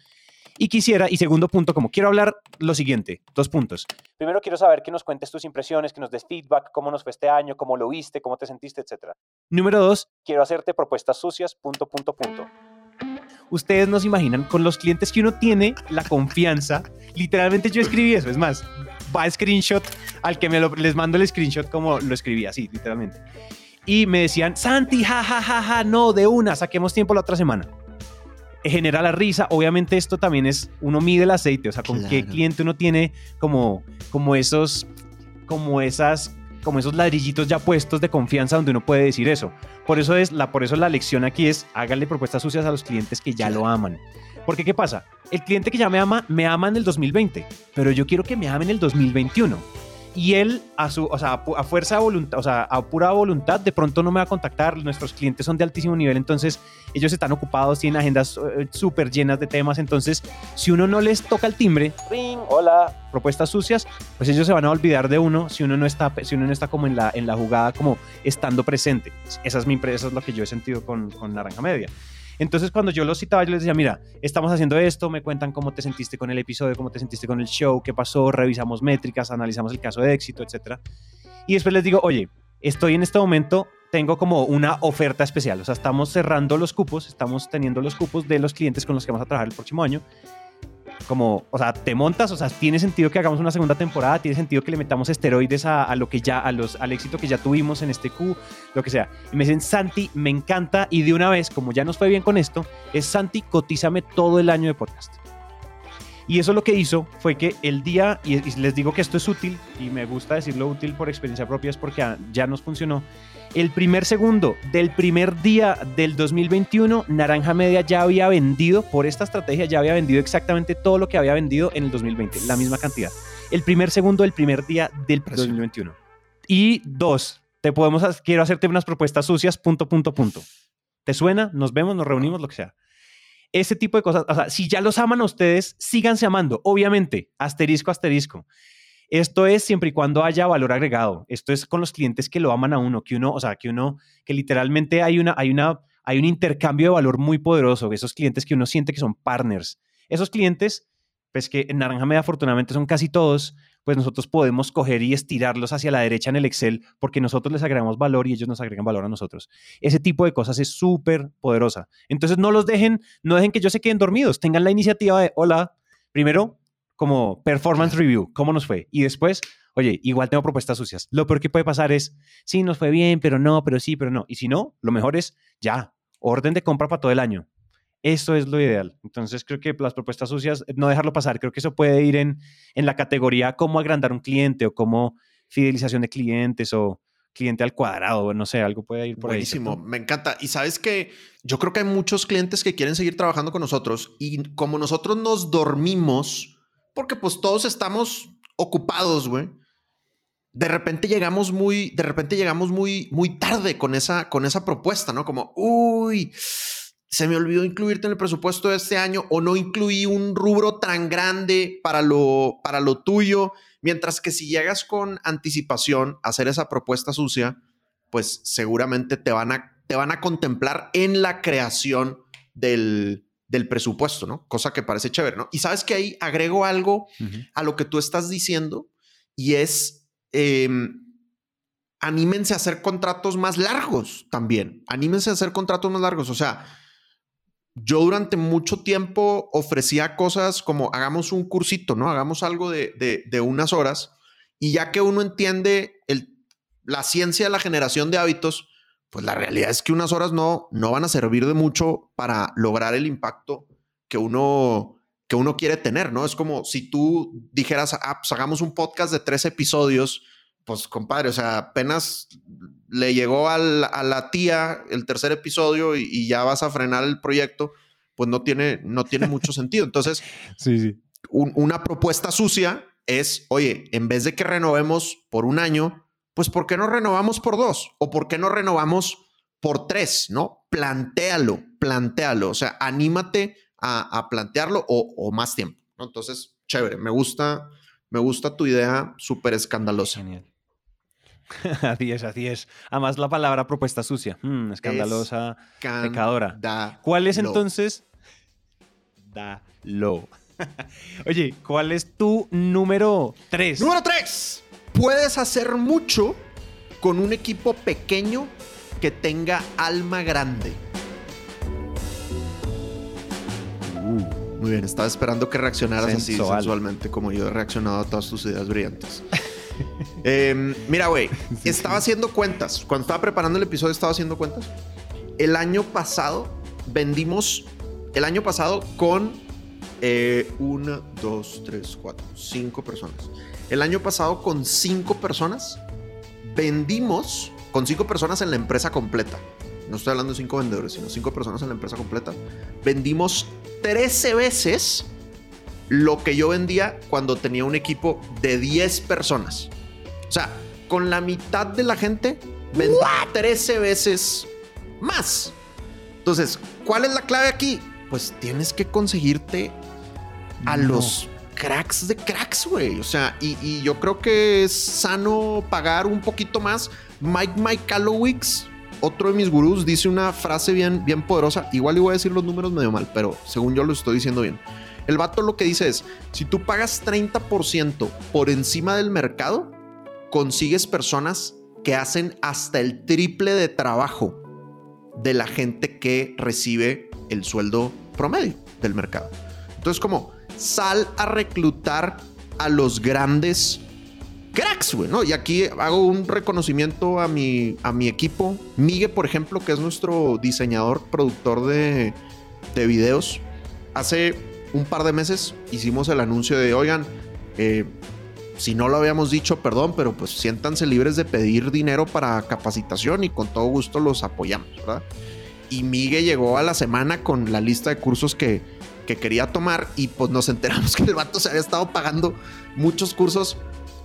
Y quisiera, y segundo punto, como quiero hablar lo siguiente, dos puntos. Primero quiero saber que nos cuentes tus impresiones, que nos des feedback, cómo nos fue este año, cómo lo viste, cómo te sentiste, etc. Número dos, quiero hacerte propuestas sucias, punto, punto, punto. Ustedes nos imaginan con los clientes que uno tiene la confianza. Literalmente yo escribí eso, es más, va screenshot al que me lo, les mando el screenshot como lo escribí así, literalmente. Y me decían, Santi, ja, ja, ja, ja, no, de una, saquemos tiempo la otra semana genera la risa. Obviamente esto también es, uno mide el aceite, o sea, con qué cliente uno tiene como, como esos, como esas, como esos ladrillitos ya puestos de confianza donde uno puede decir eso. Por eso es la, por eso la lección aquí es, hágale propuestas sucias a los clientes que ya lo aman. Porque ¿qué pasa? El cliente que ya me ama, me ama en el 2020, pero yo quiero que me ame en el 2021 y él a su, o sea, a fuerza voluntad, o sea, a pura voluntad, de pronto no me va a contactar. Nuestros clientes son de altísimo nivel, entonces ellos están ocupados, tienen agendas eh, súper llenas de temas. Entonces, si uno no les toca el timbre, ring, hola, propuestas sucias, pues ellos se van a olvidar de uno si uno no está, si uno no está como en la, en la jugada, como estando presente. Esa es mi, eso es lo que yo he sentido con, con Naranja Media. Entonces, cuando yo los citaba, yo les decía, mira, estamos haciendo esto, me cuentan cómo te sentiste con el episodio, cómo te sentiste con el show, qué pasó, revisamos métricas, analizamos el caso de éxito, etc. Y después les digo, oye, estoy en este momento, tengo como una oferta especial, o sea, estamos cerrando los cupos, estamos teniendo los cupos de los clientes con los que vamos a trabajar el próximo año como, o sea, te montas, o sea, tiene sentido que hagamos una segunda temporada, tiene sentido que le metamos esteroides a, lo que ya, a los, al éxito que ya tuvimos en este Q, lo que sea. Y me dicen, Santi, me encanta, y de una vez, como ya nos fue bien con esto, es Santi, cotízame todo el año de podcast. Y eso lo que hizo fue que el día, y les digo que esto es útil, y me gusta decirlo útil por experiencia propia, es porque ya nos funcionó, el primer segundo del primer día del 2021, Naranja Media ya había vendido, por esta estrategia, ya había vendido exactamente todo lo que había vendido en el 2020, la misma cantidad. El primer segundo del primer día del 2021. Y dos, te podemos, quiero hacerte unas propuestas sucias, punto, punto, punto. ¿Te suena? Nos vemos, nos reunimos, lo que sea. Ese tipo de cosas, o sea, si ya los aman a ustedes, síganse amando, obviamente, asterisco, asterisco. Esto es siempre y cuando haya valor agregado. Esto es con los clientes que lo aman a uno, que uno, o sea, que uno, que literalmente hay una, hay una, hay un intercambio de valor muy poderoso. Esos clientes que uno siente que son partners. Esos clientes, pues que en Naranja Media afortunadamente son casi todos, pues nosotros podemos coger y estirarlos hacia la derecha en el Excel porque nosotros les agregamos valor y ellos nos agregan valor a nosotros. Ese tipo de cosas es súper poderosa. Entonces no los dejen, no dejen que ellos se queden dormidos, tengan la iniciativa de, hola, primero como performance review, cómo nos fue. Y después, oye, igual tengo propuestas sucias. Lo peor que puede pasar es, sí, nos fue bien, pero no, pero sí, pero no. Y si no, lo mejor es ya, orden de compra para todo el año. Eso es lo ideal. Entonces creo que las propuestas sucias, no dejarlo pasar, creo que eso puede ir en, en la categoría cómo agrandar un cliente o cómo fidelización de clientes o cliente al cuadrado, no sé, algo puede ir por Buenísimo, ahí. Buenísimo, me encanta. Y sabes que yo creo que hay muchos clientes que quieren seguir trabajando con nosotros y como nosotros nos dormimos porque pues todos estamos ocupados, güey. De repente llegamos muy, de repente llegamos muy, muy tarde con esa, con esa propuesta, ¿no? Como, uy, se me olvidó incluirte en el presupuesto de este año o no incluí un rubro tan grande para lo, para lo tuyo. Mientras que si llegas con anticipación a hacer esa propuesta sucia, pues seguramente te van a, te van a contemplar en la creación del, del presupuesto, ¿no? Cosa que parece chévere, ¿no? Y sabes que ahí agrego algo a lo que tú estás diciendo y es, em, anímense a hacer contratos más largos también, anímense a hacer contratos más largos, o sea, yo durante mucho tiempo ofrecía cosas como hagamos un cursito, ¿no? Hagamos algo de, de, unas horas y ya que uno entiende la ciencia de la generación de hábitos, pues la realidad es que unas horas no, no van a servir de mucho para lograr el impacto que uno, que uno quiere tener, ¿no? Es como si tú dijeras, ah, pues hagamos un podcast de tres episodios, pues compadre, o sea, apenas le llegó a la tía el tercer episodio y, ya vas a frenar el proyecto, pues no tiene, no tiene mucho sentido. Entonces, sí, sí. una propuesta sucia es, oye, en vez de que renovemos por un año, pues ¿por qué no renovamos por dos? ¿O por qué no renovamos por tres? ¿No? Plantéalo, plantéalo. O sea, anímate a, plantearlo o, más tiempo. ¿no? Entonces, chévere, me gusta, me gusta tu idea súper escandalosa. Genial. así es, así es. Además, la palabra propuesta sucia, mm, escandalosa, pecadora. ¿Cuál es entonces? Da lo. Oye, ¿cuál es tu número 3? Número 3. Puedes hacer mucho con un equipo pequeño que tenga alma grande. Uh, muy bien, estaba esperando que reaccionaras así Sensual. sensualmente como yo he reaccionado a todas tus ideas brillantes. Em, mira, güey, estaba haciendo cuentas. Cuando estaba preparando el episodio estaba haciendo cuentas. El año pasado vendimos, el año pasado con eh, una, dos, tres, cuatro, cinco personas. El año pasado con cinco personas vendimos, con cinco personas en la empresa completa. No estoy hablando de cinco vendedores, sino cinco personas en la empresa completa. Vendimos 13 veces lo que yo vendía cuando tenía un equipo de 10 personas. O sea, con la mitad de la gente vendí 13 veces más. Entonces, ¿cuál es la clave aquí? Pues tienes que conseguirte a No. los cracks de cracks, güey. O sea, y, y yo creo que es sano pagar un poquito más. Mike Mike Kalowicz, otro de mis gurús, dice una frase bien, bien poderosa. Igual le voy a decir los números medio mal, pero según yo lo estoy diciendo bien. El vato lo que dice es, si tú pagas 30% por encima del mercado, consigues personas que hacen hasta el triple de trabajo de la gente que recibe el sueldo promedio del mercado. Entonces, como sal a reclutar a los grandes cracks, güey. Y aquí hago un reconocimiento a mi, a mi equipo. Migue, por ejemplo, que es nuestro diseñador, productor de, de videos. Hace un par de meses hicimos el anuncio de, oigan, eh, si no lo habíamos dicho, perdón, pero pues siéntanse libres de pedir dinero para capacitación y con todo gusto los apoyamos, ¿verdad? Y Migue llegó a la semana con la lista de cursos que, que quería tomar y pues nos enteramos que el vato se había estado pagando muchos cursos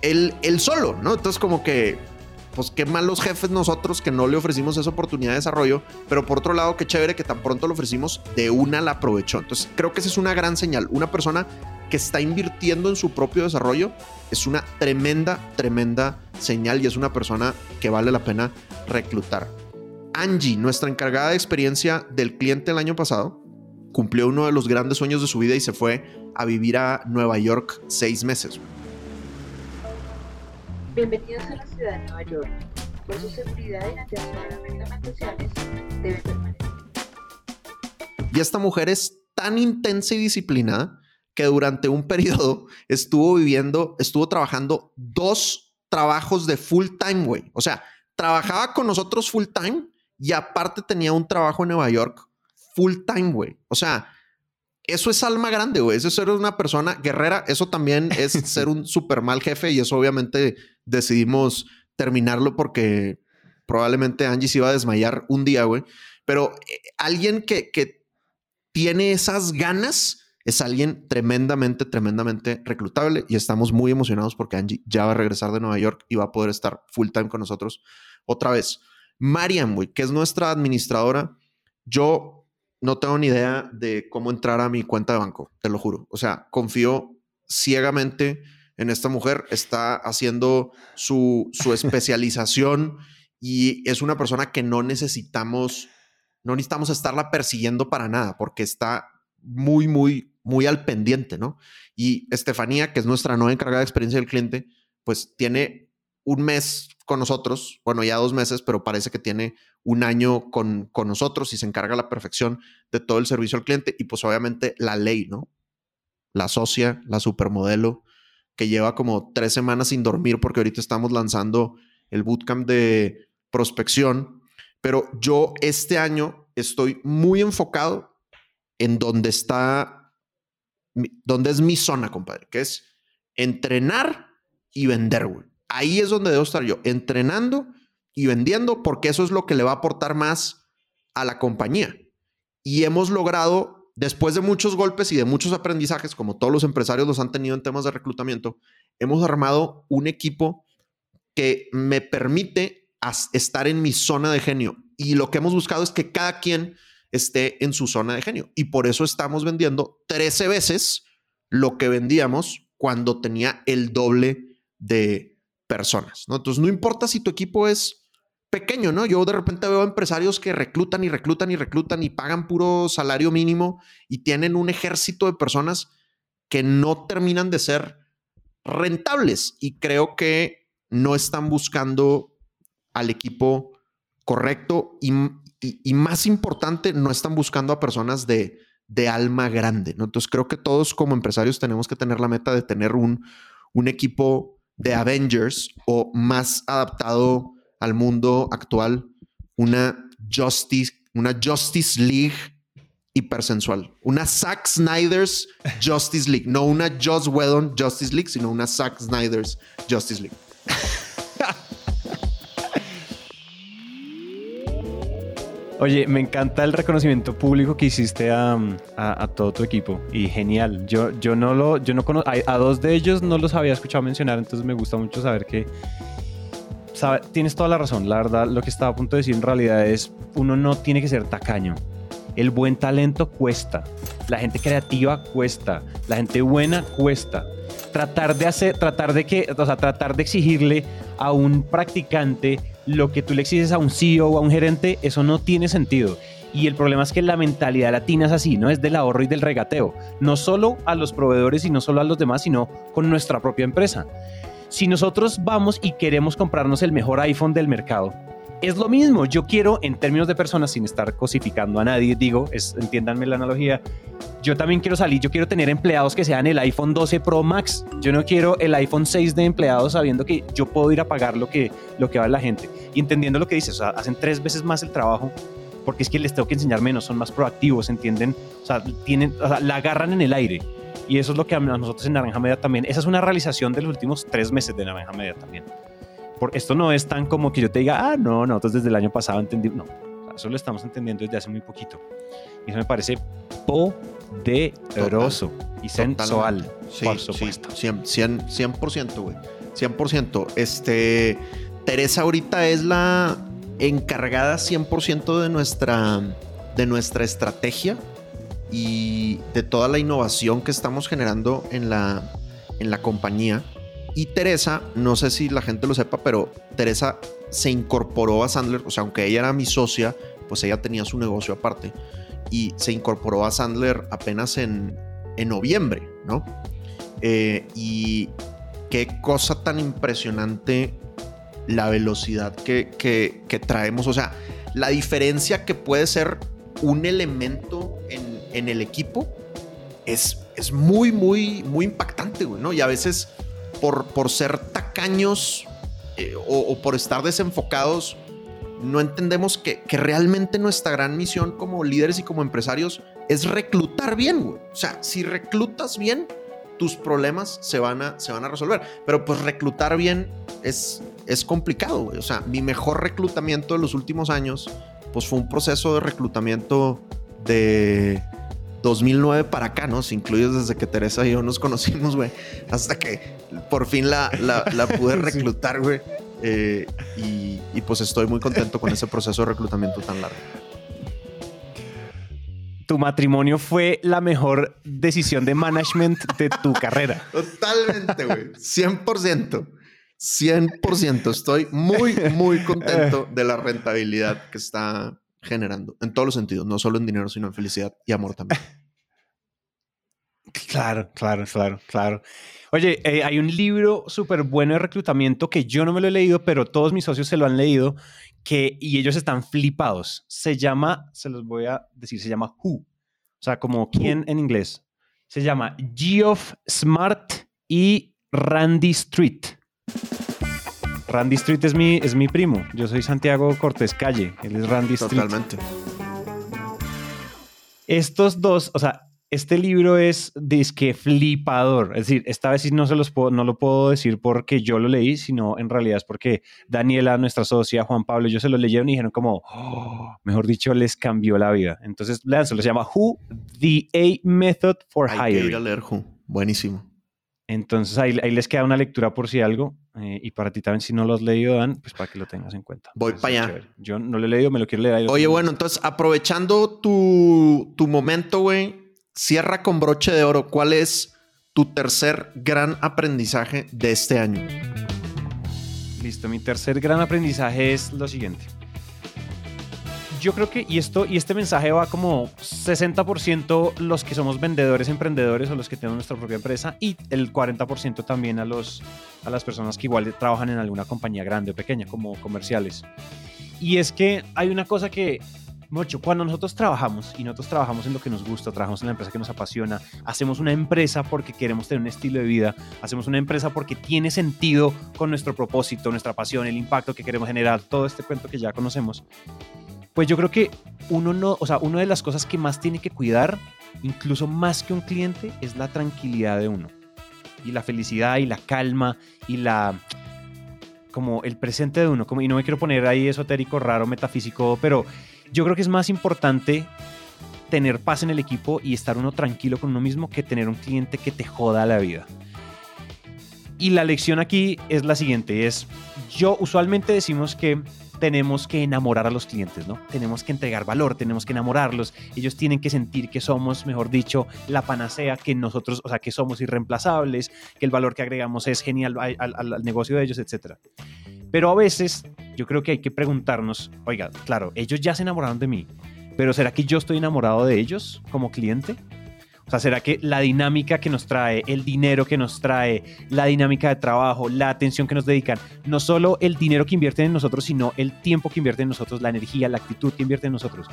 él, él solo, ¿no? Entonces como que, pues qué malos jefes nosotros que no le ofrecimos esa oportunidad de desarrollo, pero por otro lado, qué chévere que tan pronto lo ofrecimos, de una la aprovechó. Entonces creo que esa es una gran señal. Una persona que está invirtiendo en su propio desarrollo es una tremenda, tremenda señal y es una persona que vale la pena reclutar. Angie, nuestra encargada de experiencia del cliente el año pasado, cumplió uno de los grandes sueños de su vida y se fue a vivir a Nueva York seis meses. Bienvenidos a la ciudad de Nueva York. Por su seguridad y la atención a las reglamentaciones, deben permanecer. Y esta mujer es tan intensa y disciplinada que durante un periodo estuvo viviendo, estuvo trabajando dos trabajos de full time, güey. O sea, trabajaba con nosotros full time y aparte tenía un trabajo en Nueva York full time, güey. O sea, eso es alma grande, güey. Eso es ser una persona guerrera. Eso también es ser un súper mal jefe y eso obviamente decidimos terminarlo porque probablemente Angie se iba a desmayar un día, güey. Pero eh, alguien que, que tiene esas ganas es alguien tremendamente, tremendamente reclutable y estamos muy emocionados porque Angie ya va a regresar de Nueva York y va a poder estar full time con nosotros otra vez. Mariam, güey, que es nuestra administradora, yo no tengo ni idea de cómo entrar a mi cuenta de banco, te lo juro. O sea, confío ciegamente en esta mujer, está haciendo su, su especialización y es una persona que no necesitamos, no necesitamos estarla persiguiendo para nada porque está muy, muy, muy al pendiente, ¿no? Y Estefanía, que es nuestra nueva encargada de experiencia del cliente, pues tiene un mes con nosotros, bueno, ya dos meses, pero parece que tiene un año con, con nosotros y se encarga a la perfección de todo el servicio al cliente y pues obviamente la ley, ¿no? La socia, la supermodelo, que lleva como tres semanas sin dormir porque ahorita estamos lanzando el bootcamp de prospección, pero yo este año estoy muy enfocado en donde está, donde es mi zona, compadre, que es entrenar y vender. Ahí es donde debo estar yo, entrenando y vendiendo, porque eso es lo que le va a aportar más a la compañía. Y hemos logrado, después de muchos golpes y de muchos aprendizajes, como todos los empresarios los han tenido en temas de reclutamiento, hemos armado un equipo que me permite estar en mi zona de genio. Y lo que hemos buscado es que cada quien esté en su zona de genio. Y por eso estamos vendiendo 13 veces lo que vendíamos cuando tenía el doble de personas. ¿no? Entonces, no importa si tu equipo es pequeño, ¿no? Yo de repente veo empresarios que reclutan y reclutan y reclutan y pagan puro salario mínimo y tienen un ejército de personas que no terminan de ser rentables y creo que no están buscando al equipo correcto y, y- más importante, no están buscando a personas de, de alma grande. ¿no? Entonces creo que todos como empresarios tenemos que tener la meta de tener un, un equipo de Avengers o más adaptado al mundo actual, una Justice, una Justice League hipersensual. Una Zack Snyder's Justice League. No una Joss Whedon Justice League, sino una Zack Snyder's Justice League. Oye, me encanta el reconocimiento público que hiciste a, a- a todo tu equipo y genial. Yo, yo no lo, yo no conozco, a, a dos de ellos no los había escuchado mencionar, entonces me gusta mucho saber que tienes toda la razón. La verdad, lo que estaba a punto de decir en realidad es uno no tiene que ser tacaño. El buen talento cuesta, la gente creativa cuesta, la gente buena cuesta. Tratar de hacer, tratar de que, o sea, tratar de exigirle a un practicante lo que tú le exiges a un CEO o a un gerente, eso no tiene sentido. Y el problema es que la mentalidad latina es así, ¿no? Es del ahorro y del regateo. No solo a los proveedores y no solo a los demás, sino con nuestra propia empresa. Si nosotros vamos y queremos comprarnos el mejor iPhone del mercado, es lo mismo. Yo quiero, en términos de personas, sin estar cosificando a nadie, digo, es, entiéndanme la analogía, yo también quiero salir, yo quiero tener empleados que sean el iPhone 12 Pro Max. Yo no quiero el iPhone 6 de empleados sabiendo que yo puedo ir a pagar lo que, lo que vale la gente. Y entendiendo lo que dices, o sea, hacen tres veces más el trabajo porque es que les tengo que enseñar menos, son más proactivos, ¿entienden? O sea, tienen, o sea, la agarran en el aire. Y eso es lo que a nosotros en Naranja Media también, esa es una realización de los últimos tres meses de Naranja Media también. Por, esto no es tan como que yo te diga, ah, no, nosotros desde el año pasado entendimos, no, eso lo estamos entendiendo desde hace muy poquito. Y eso me parece poderoso y sensual, Sí, por sí, supuesto. 100%, 100%, 100%, güey. 100%. Este, Teresa ahorita es la encargada 100% de nuestra, de nuestra estrategia y de toda la innovación que estamos generando en la, en la compañía. Y Teresa, no sé si la gente lo sepa, pero Teresa se incorporó a Sandler, o sea, aunque ella era mi socia, pues ella tenía su negocio aparte. Y se incorporó a Sandler apenas en, en noviembre, ¿no? Eh, y qué cosa tan impresionante la velocidad que, que- que traemos. O sea, la diferencia que puede ser un elemento en, en el equipo es, es muy, muy, muy impactante, güey, ¿no? Y a veces por, por ser tacaños eh, o, por estar desenfocados, no entendemos que, que realmente nuestra gran misión como líderes y como empresarios es reclutar bien, güey. O sea, si reclutas bien, tus problemas se van a, se van a resolver. Pero pues reclutar bien es, es complicado, güey. O sea, mi mejor reclutamiento de los últimos años, pues fue un proceso de reclutamiento de 2009 para acá, ¿no? Si incluyes desde que Teresa y yo nos conocimos, güey, hasta que por fin la, la, la pude reclutar, güey. Eh, y, y pues estoy muy contento con ese proceso de reclutamiento tan largo. Tu matrimonio fue la mejor decisión de management de tu carrera. Totalmente, güey. 100%. 100%. Estoy muy, muy contento de la rentabilidad que está generando en todos los sentidos, no solo en dinero, sino en felicidad y amor también. Claro, claro, claro, claro. Oye, eh, hay un libro súper bueno de reclutamiento que yo no me lo he leído, pero todos mis socios se lo han leído que, y ellos están flipados. Se llama, se los voy a decir, se llama Who. O sea, como quién en inglés. Se llama Geoff Smart y Randy Street. Randy Street es mi, es mi primo. Yo soy Santiago Cortés Calle. Él es Randy Street. Totalmente. Estos dos, o sea, este libro es disque flipador. Es decir, esta vez no, se los puedo, no lo puedo decir porque yo lo leí, sino en realidad es porque Daniela, nuestra socia, Juan Pablo, ellos se lo leyeron y dijeron como, "Oh", mejor dicho, les cambió la vida. Entonces, léanselo, se llama Who, The A Method for Hay que ir a leer Who. Buenísimo. Entonces, ahí, ahí les queda una lectura por si algo. Eh, y para ti también, si no lo has leído, Dan, pues para que lo tengas en cuenta. Voy Entonces, pa' es allá. chévere. Yo no lo he leído, me lo quiero leer. ahí lo Oye, bueno, entonces aprovechando tu, tu momento, güey, cierra con broche de oro. ¿Cuál es tu tercer gran aprendizaje de este año? Listo, mi tercer gran aprendizaje es lo siguiente. Yo creo que, y esto, y este mensaje va como 60% los que somos vendedores, emprendedores o los que tenemos nuestra propia empresa y el 40% también a, los, a las personas que igual trabajan en alguna compañía grande o pequeña, como comerciales. Y es que hay una cosa que mucho, cuando nosotros trabajamos y nosotros trabajamos en lo que nos gusta, trabajamos en la empresa que nos apasiona, hacemos una empresa porque queremos tener un estilo de vida, hacemos una empresa porque tiene sentido con nuestro propósito, nuestra pasión, el impacto que queremos generar, todo este cuento que ya conocemos. Pues yo creo que uno no, o sea, una de las cosas que más tiene que cuidar, incluso más que un cliente, es la tranquilidad de uno. Y la felicidad y la calma y la como el presente de uno, como, y no me quiero poner ahí esotérico, raro, metafísico, pero yo creo que es más importante tener paz en el equipo y estar uno tranquilo con uno mismo que tener un cliente que te joda la vida. Y la lección aquí es la siguiente, es yo usualmente decimos que tenemos que enamorar a los clientes, ¿no? Tenemos que entregar valor, tenemos que enamorarlos. Ellos tienen que sentir que somos, mejor dicho, la panacea, que nosotros, o sea, que somos irreemplazables, que el valor que agregamos es genial al, al negocio de ellos, etc. Pero a veces yo creo que hay que preguntarnos, oiga, claro, ellos ya se enamoraron de mí, pero ¿será que yo estoy enamorado de ellos como cliente? O sea, ¿será que la dinámica que nos trae, el dinero que nos trae, la dinámica de trabajo, la atención que nos dedican, no solo el dinero que invierten en nosotros, sino el tiempo que invierten en nosotros, la energía, la actitud que invierten en nosotros?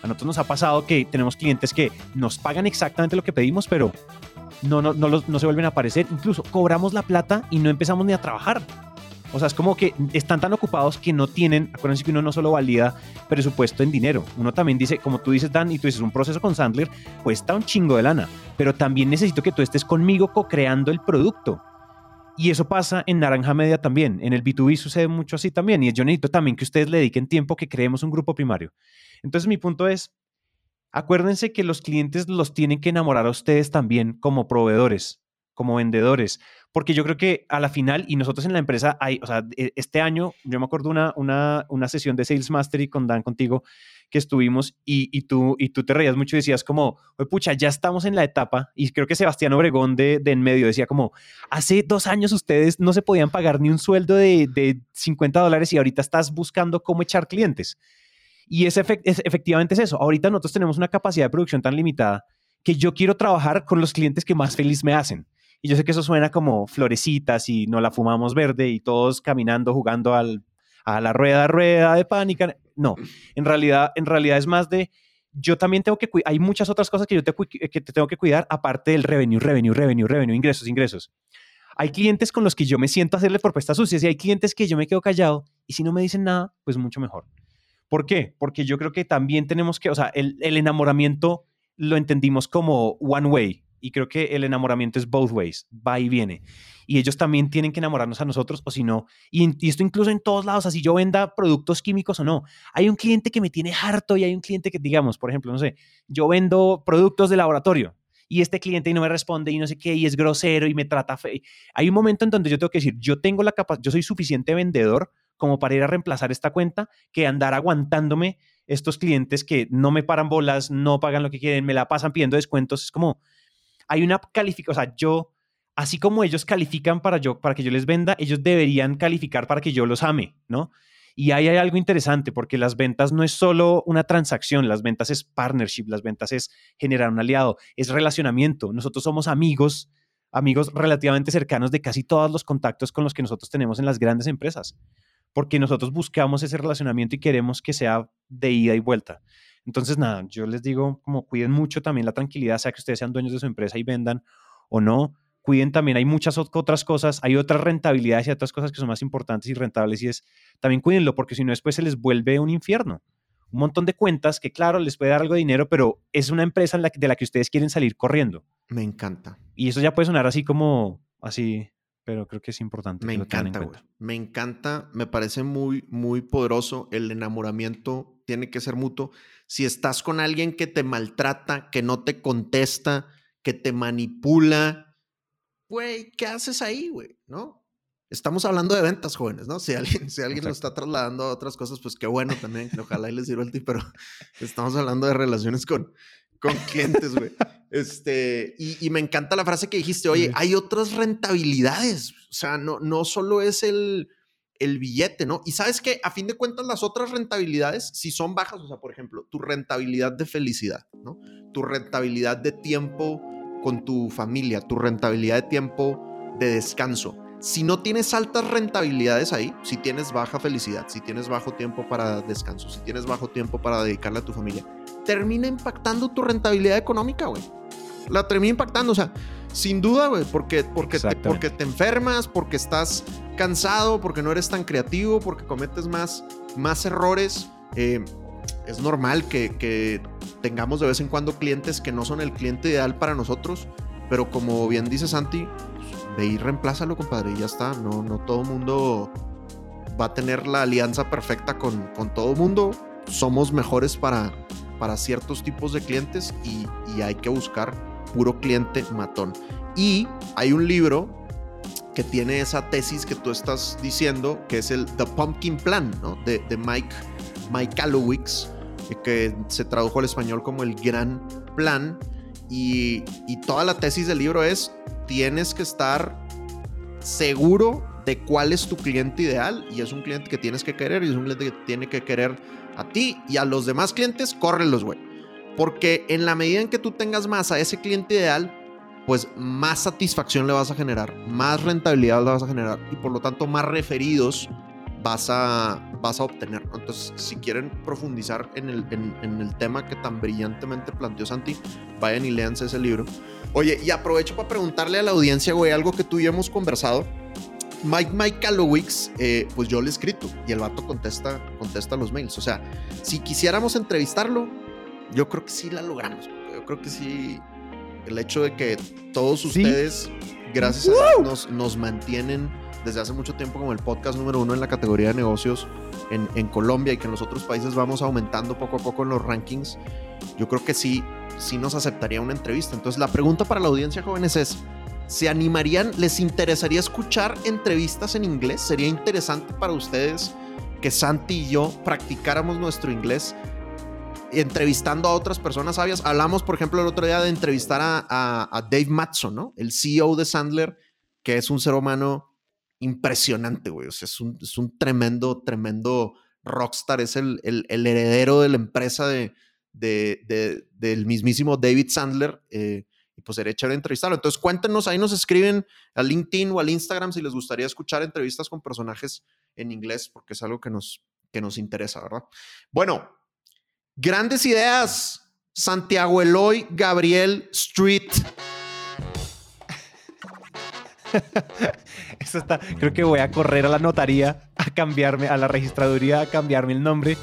A nosotros nos ha pasado que tenemos clientes que nos pagan exactamente lo que pedimos, pero no, no, no, no se vuelven a aparecer. Incluso cobramos la plata y no empezamos ni a trabajar. O sea, es como que están tan ocupados que no tienen, acuérdense que uno no solo valida presupuesto en dinero, uno también dice, como tú dices, Dan, y tú dices, un proceso con Sandler cuesta un chingo de lana, pero también necesito que tú estés conmigo co-creando el producto. Y eso pasa en Naranja Media también, en el B2B sucede mucho así también, y yo necesito también que ustedes le dediquen tiempo que creemos un grupo primario. Entonces mi punto es, acuérdense que los clientes los tienen que enamorar a ustedes también como proveedores, como vendedores, porque yo creo que a la final, y nosotros en la empresa, hay, o sea, e, este año, yo me acuerdo una, una, una sesión de Sales Mastery con Dan contigo, que estuvimos y, y, tú, y tú te reías mucho y decías como, pucha, ya estamos en la etapa, y creo que Sebastián Obregón de, de, en medio decía como, hace dos años ustedes no se podían pagar ni un sueldo de, de 50 dólares y ahorita estás buscando cómo echar clientes. Y es, efectivamente es eso. Ahorita nosotros tenemos una capacidad de producción tan limitada que yo quiero trabajar con los clientes que más feliz me hacen. Y yo sé que eso suena como florecitas y no la fumamos verde y todos caminando, jugando al, a la rueda, rueda de pánica. No, en realidad, en realidad es más de, yo también tengo que hay muchas otras cosas que yo te, que te tengo que cuidar aparte del revenue, revenue, revenue, revenue, ingresos, ingresos. Hay clientes con los que yo me siento a hacerle propuestas sucias y hay clientes que yo me quedo callado y si no me dicen nada, pues mucho mejor. ¿Por qué? Porque yo creo que también tenemos que, o sea, el, el enamoramiento lo entendimos como one way, y creo que el enamoramiento es both ways, va y viene. Y ellos también tienen que enamorarnos a nosotros, o si no, y, esto incluso en todos lados, así yo venda productos químicos o no. Hay un cliente que me tiene harto y hay un cliente que, digamos, por ejemplo, no sé, yo vendo productos de laboratorio y este cliente y no me responde y no sé qué, y es grosero y me trata fe. Hay un momento en donde yo tengo que decir, yo tengo la capacidad, yo soy suficiente vendedor como para ir a reemplazar esta cuenta que andar aguantándome estos clientes que no me paran bolas, no pagan lo que quieren, me la pasan pidiendo descuentos. Es como, hay una calificación, o sea, yo, así como ellos califican para, yo, para que yo les venda, ellos deberían calificar para que yo los ame, ¿no? Y ahí hay algo interesante porque las ventas no es solo una transacción, las ventas es partnership, las ventas es generar un aliado, es relacionamiento. Nosotros somos amigos, amigos relativamente cercanos de casi todos los contactos con los que nosotros tenemos en las grandes empresas, porque nosotros buscamos ese relacionamiento y queremos que sea de ida y vuelta. Entonces, nada, yo les digo, como cuiden mucho también la tranquilidad, sea que ustedes sean dueños de su empresa y vendan o no. Cuiden también, hay muchas otras cosas, hay otras rentabilidades y otras cosas que son más importantes y rentables y es, también cuídenlo porque si no después se les vuelve un infierno. Un montón de cuentas que claro, les puede dar algo de dinero, pero es una empresa de la que ustedes quieren salir corriendo. Me encanta. Y eso ya puede sonar así como, así, pero creo que es importante. Me encanta, Me encanta, me parece muy, muy poderoso. El enamoramiento tiene que ser mutuo si estás con alguien que te maltrata, que no te contesta, que te manipula, güey, ¿qué haces ahí, güey? ¿No? Estamos hablando de ventas, jóvenes, ¿no? Si alguien, si alguien lo está trasladando a otras cosas, pues qué bueno también, ojalá y les sirva el tip, pero estamos hablando de relaciones con, con clientes, güey. Este, y, y, me encanta la frase que dijiste, oye, hay otras rentabilidades, o sea, no, no solo es el, el billete, ¿no? Y sabes que a fin de cuentas las otras rentabilidades, si son bajas, o sea, por ejemplo, tu rentabilidad de felicidad, ¿no? Tu rentabilidad de tiempo con tu familia, tu rentabilidad de tiempo de descanso. Si no tienes altas rentabilidades ahí, si tienes baja felicidad, si tienes bajo tiempo para descanso, si tienes bajo tiempo para dedicarle a tu familia, termina impactando tu rentabilidad económica, güey. La termina impactando, o sea, sin duda, güey, porque, porque, te, porque te enfermas, porque estás cansado, porque no eres tan creativo, porque cometes más, más errores. Eh, es normal que, que tengamos de vez en cuando clientes que no son el cliente ideal para nosotros, pero como bien dice Santi, pues, ve y reemplázalo, compadre, y ya está. No, no todo mundo va a tener la alianza perfecta con, con todo mundo. Somos mejores para, para ciertos tipos de clientes y, y hay que buscar puro cliente matón. Y hay un libro que tiene esa tesis que tú estás diciendo, que es el The Pumpkin Plan, ¿no? De, de Mike, Mike Kalowicz, eh, que se tradujo al español como el Gran Plan. Y, y toda la tesis del libro es, tienes que estar seguro de cuál es tu cliente ideal y es un cliente que tienes que querer y es un cliente que tiene que querer a ti y a los demás clientes, córrelos, güey. Porque en la medida en que tú tengas más a ese cliente ideal, pues más satisfacción le vas a generar, más rentabilidad le vas a generar y por lo tanto más referidos vas a, vas a obtener. Entonces, si quieren profundizar en el, en, en el tema que tan brillantemente planteó Santi, vayan y léanse ese libro. Oye, y aprovecho para preguntarle a la audiencia, güey, algo que tú y yo hemos conversado. Mike Mike Kalowicz, eh, pues yo le he escrito y el vato contesta, contesta los mails. O sea, si quisiéramos entrevistarlo, yo creo que sí la logramos. Yo creo que sí. El hecho de que todos Sí. ustedes, gracias a Dios, nos, nos mantienen desde hace mucho tiempo como el podcast número uno en la categoría de negocios en, en Colombia y que en los otros países vamos aumentando poco a poco en los rankings, yo creo que sí, sí nos aceptaría una entrevista. Entonces la pregunta para la audiencia jóvenes es, ¿se animarían, les interesaría escuchar entrevistas en inglés? ¿Sería interesante para ustedes que Santi y yo practicáramos nuestro inglés entrevistando a otras personas sabias? Hablamos, por ejemplo, el otro día de entrevistar a, Dave Matson, ¿no? El CEO de Sandler, que es un ser humano impresionante, güey. O sea, es un, es un tremendo, tremendo rockstar. Es el, el- heredero de la empresa de- de- del mismísimo David Sandler. eh, y pues sería chévere entrevistarlo. Entonces cuéntenos, ahí nos escriben a LinkedIn o al Instagram si les gustaría escuchar entrevistas con personajes en inglés, porque es algo que nos, que nos interesa, ¿verdad? Bueno, grandes ideas. Santiago Eloy, Gabriel Street. Eso está, creo que voy a correr a la notaría a cambiarme, a la registraduría a cambiarme el nombre.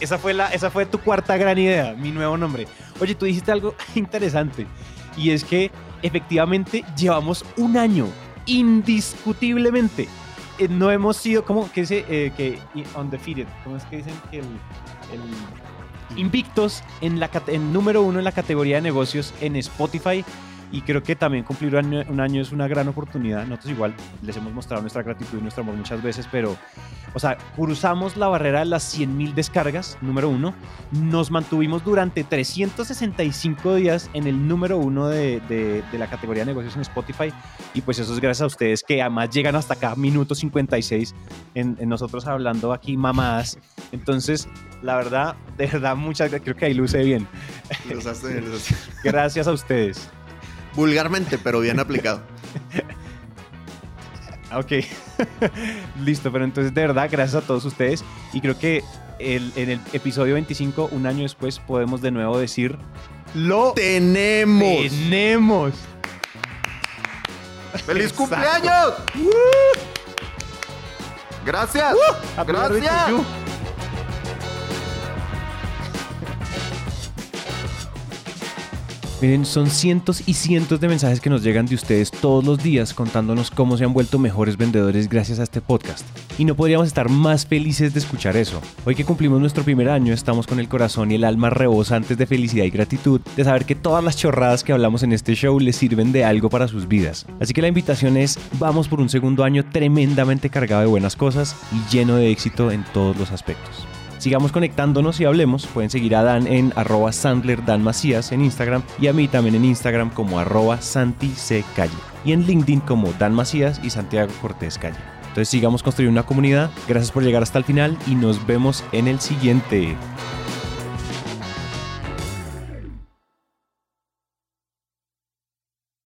Esa fue, la, esa fue tu cuarta gran idea, mi nuevo nombre. Oye, tú dijiste algo interesante y es que efectivamente llevamos un año, indiscutiblemente. Eh, no hemos sido, ¿cómo que dice? Eh, que undefeated, ¿cómo es que dicen? Que el- invictos en la en número uno en la categoría de negocios en Spotify y creo que también cumplir un año, un año es una gran oportunidad. Nosotros igual les hemos mostrado nuestra gratitud y nuestro amor muchas veces, pero, o sea, cruzamos la barrera de las 100.000 descargas, número uno. Nos mantuvimos durante 365 días en el número uno de, de- de la categoría de negocios en Spotify y pues eso es gracias a ustedes que además llegan hasta acá, minuto 56, en, en nosotros hablando aquí mamadas. Entonces, la verdad, de verdad, muchas gracias. Creo que ahí luce bien. Gracias a ustedes. Vulgarmente, pero bien aplicado. Ok, listo, pero entonces de verdad, gracias a todos ustedes. Y creo que el- en el episodio 25, un año después, podemos de nuevo decir, lo Tenemos. tenemos. ¡Feliz Exacto. cumpleaños! Gracias. Gracias. Miren, son cientos y cientos de mensajes que nos llegan de ustedes todos los días contándonos cómo se han vuelto mejores vendedores gracias a este podcast. Y no podríamos estar más felices de escuchar eso. Hoy que cumplimos nuestro primer año, estamos con el corazón y el alma rebosantes de felicidad y gratitud de saber que todas las chorradas que hablamos en este show les sirven de algo para sus vidas. Así que la invitación es, vamos por un segundo año tremendamente cargado de buenas cosas y lleno de éxito en todos los aspectos. Sigamos conectándonos y hablemos. Pueden seguir a Dan en arroba Sandler en Instagram y a mí también en Instagram como arroba Santi y en LinkedIn como Dan Macías y Santiago Cortés Calle. Entonces sigamos construyendo una comunidad. Gracias por llegar hasta el final y nos vemos en el siguiente.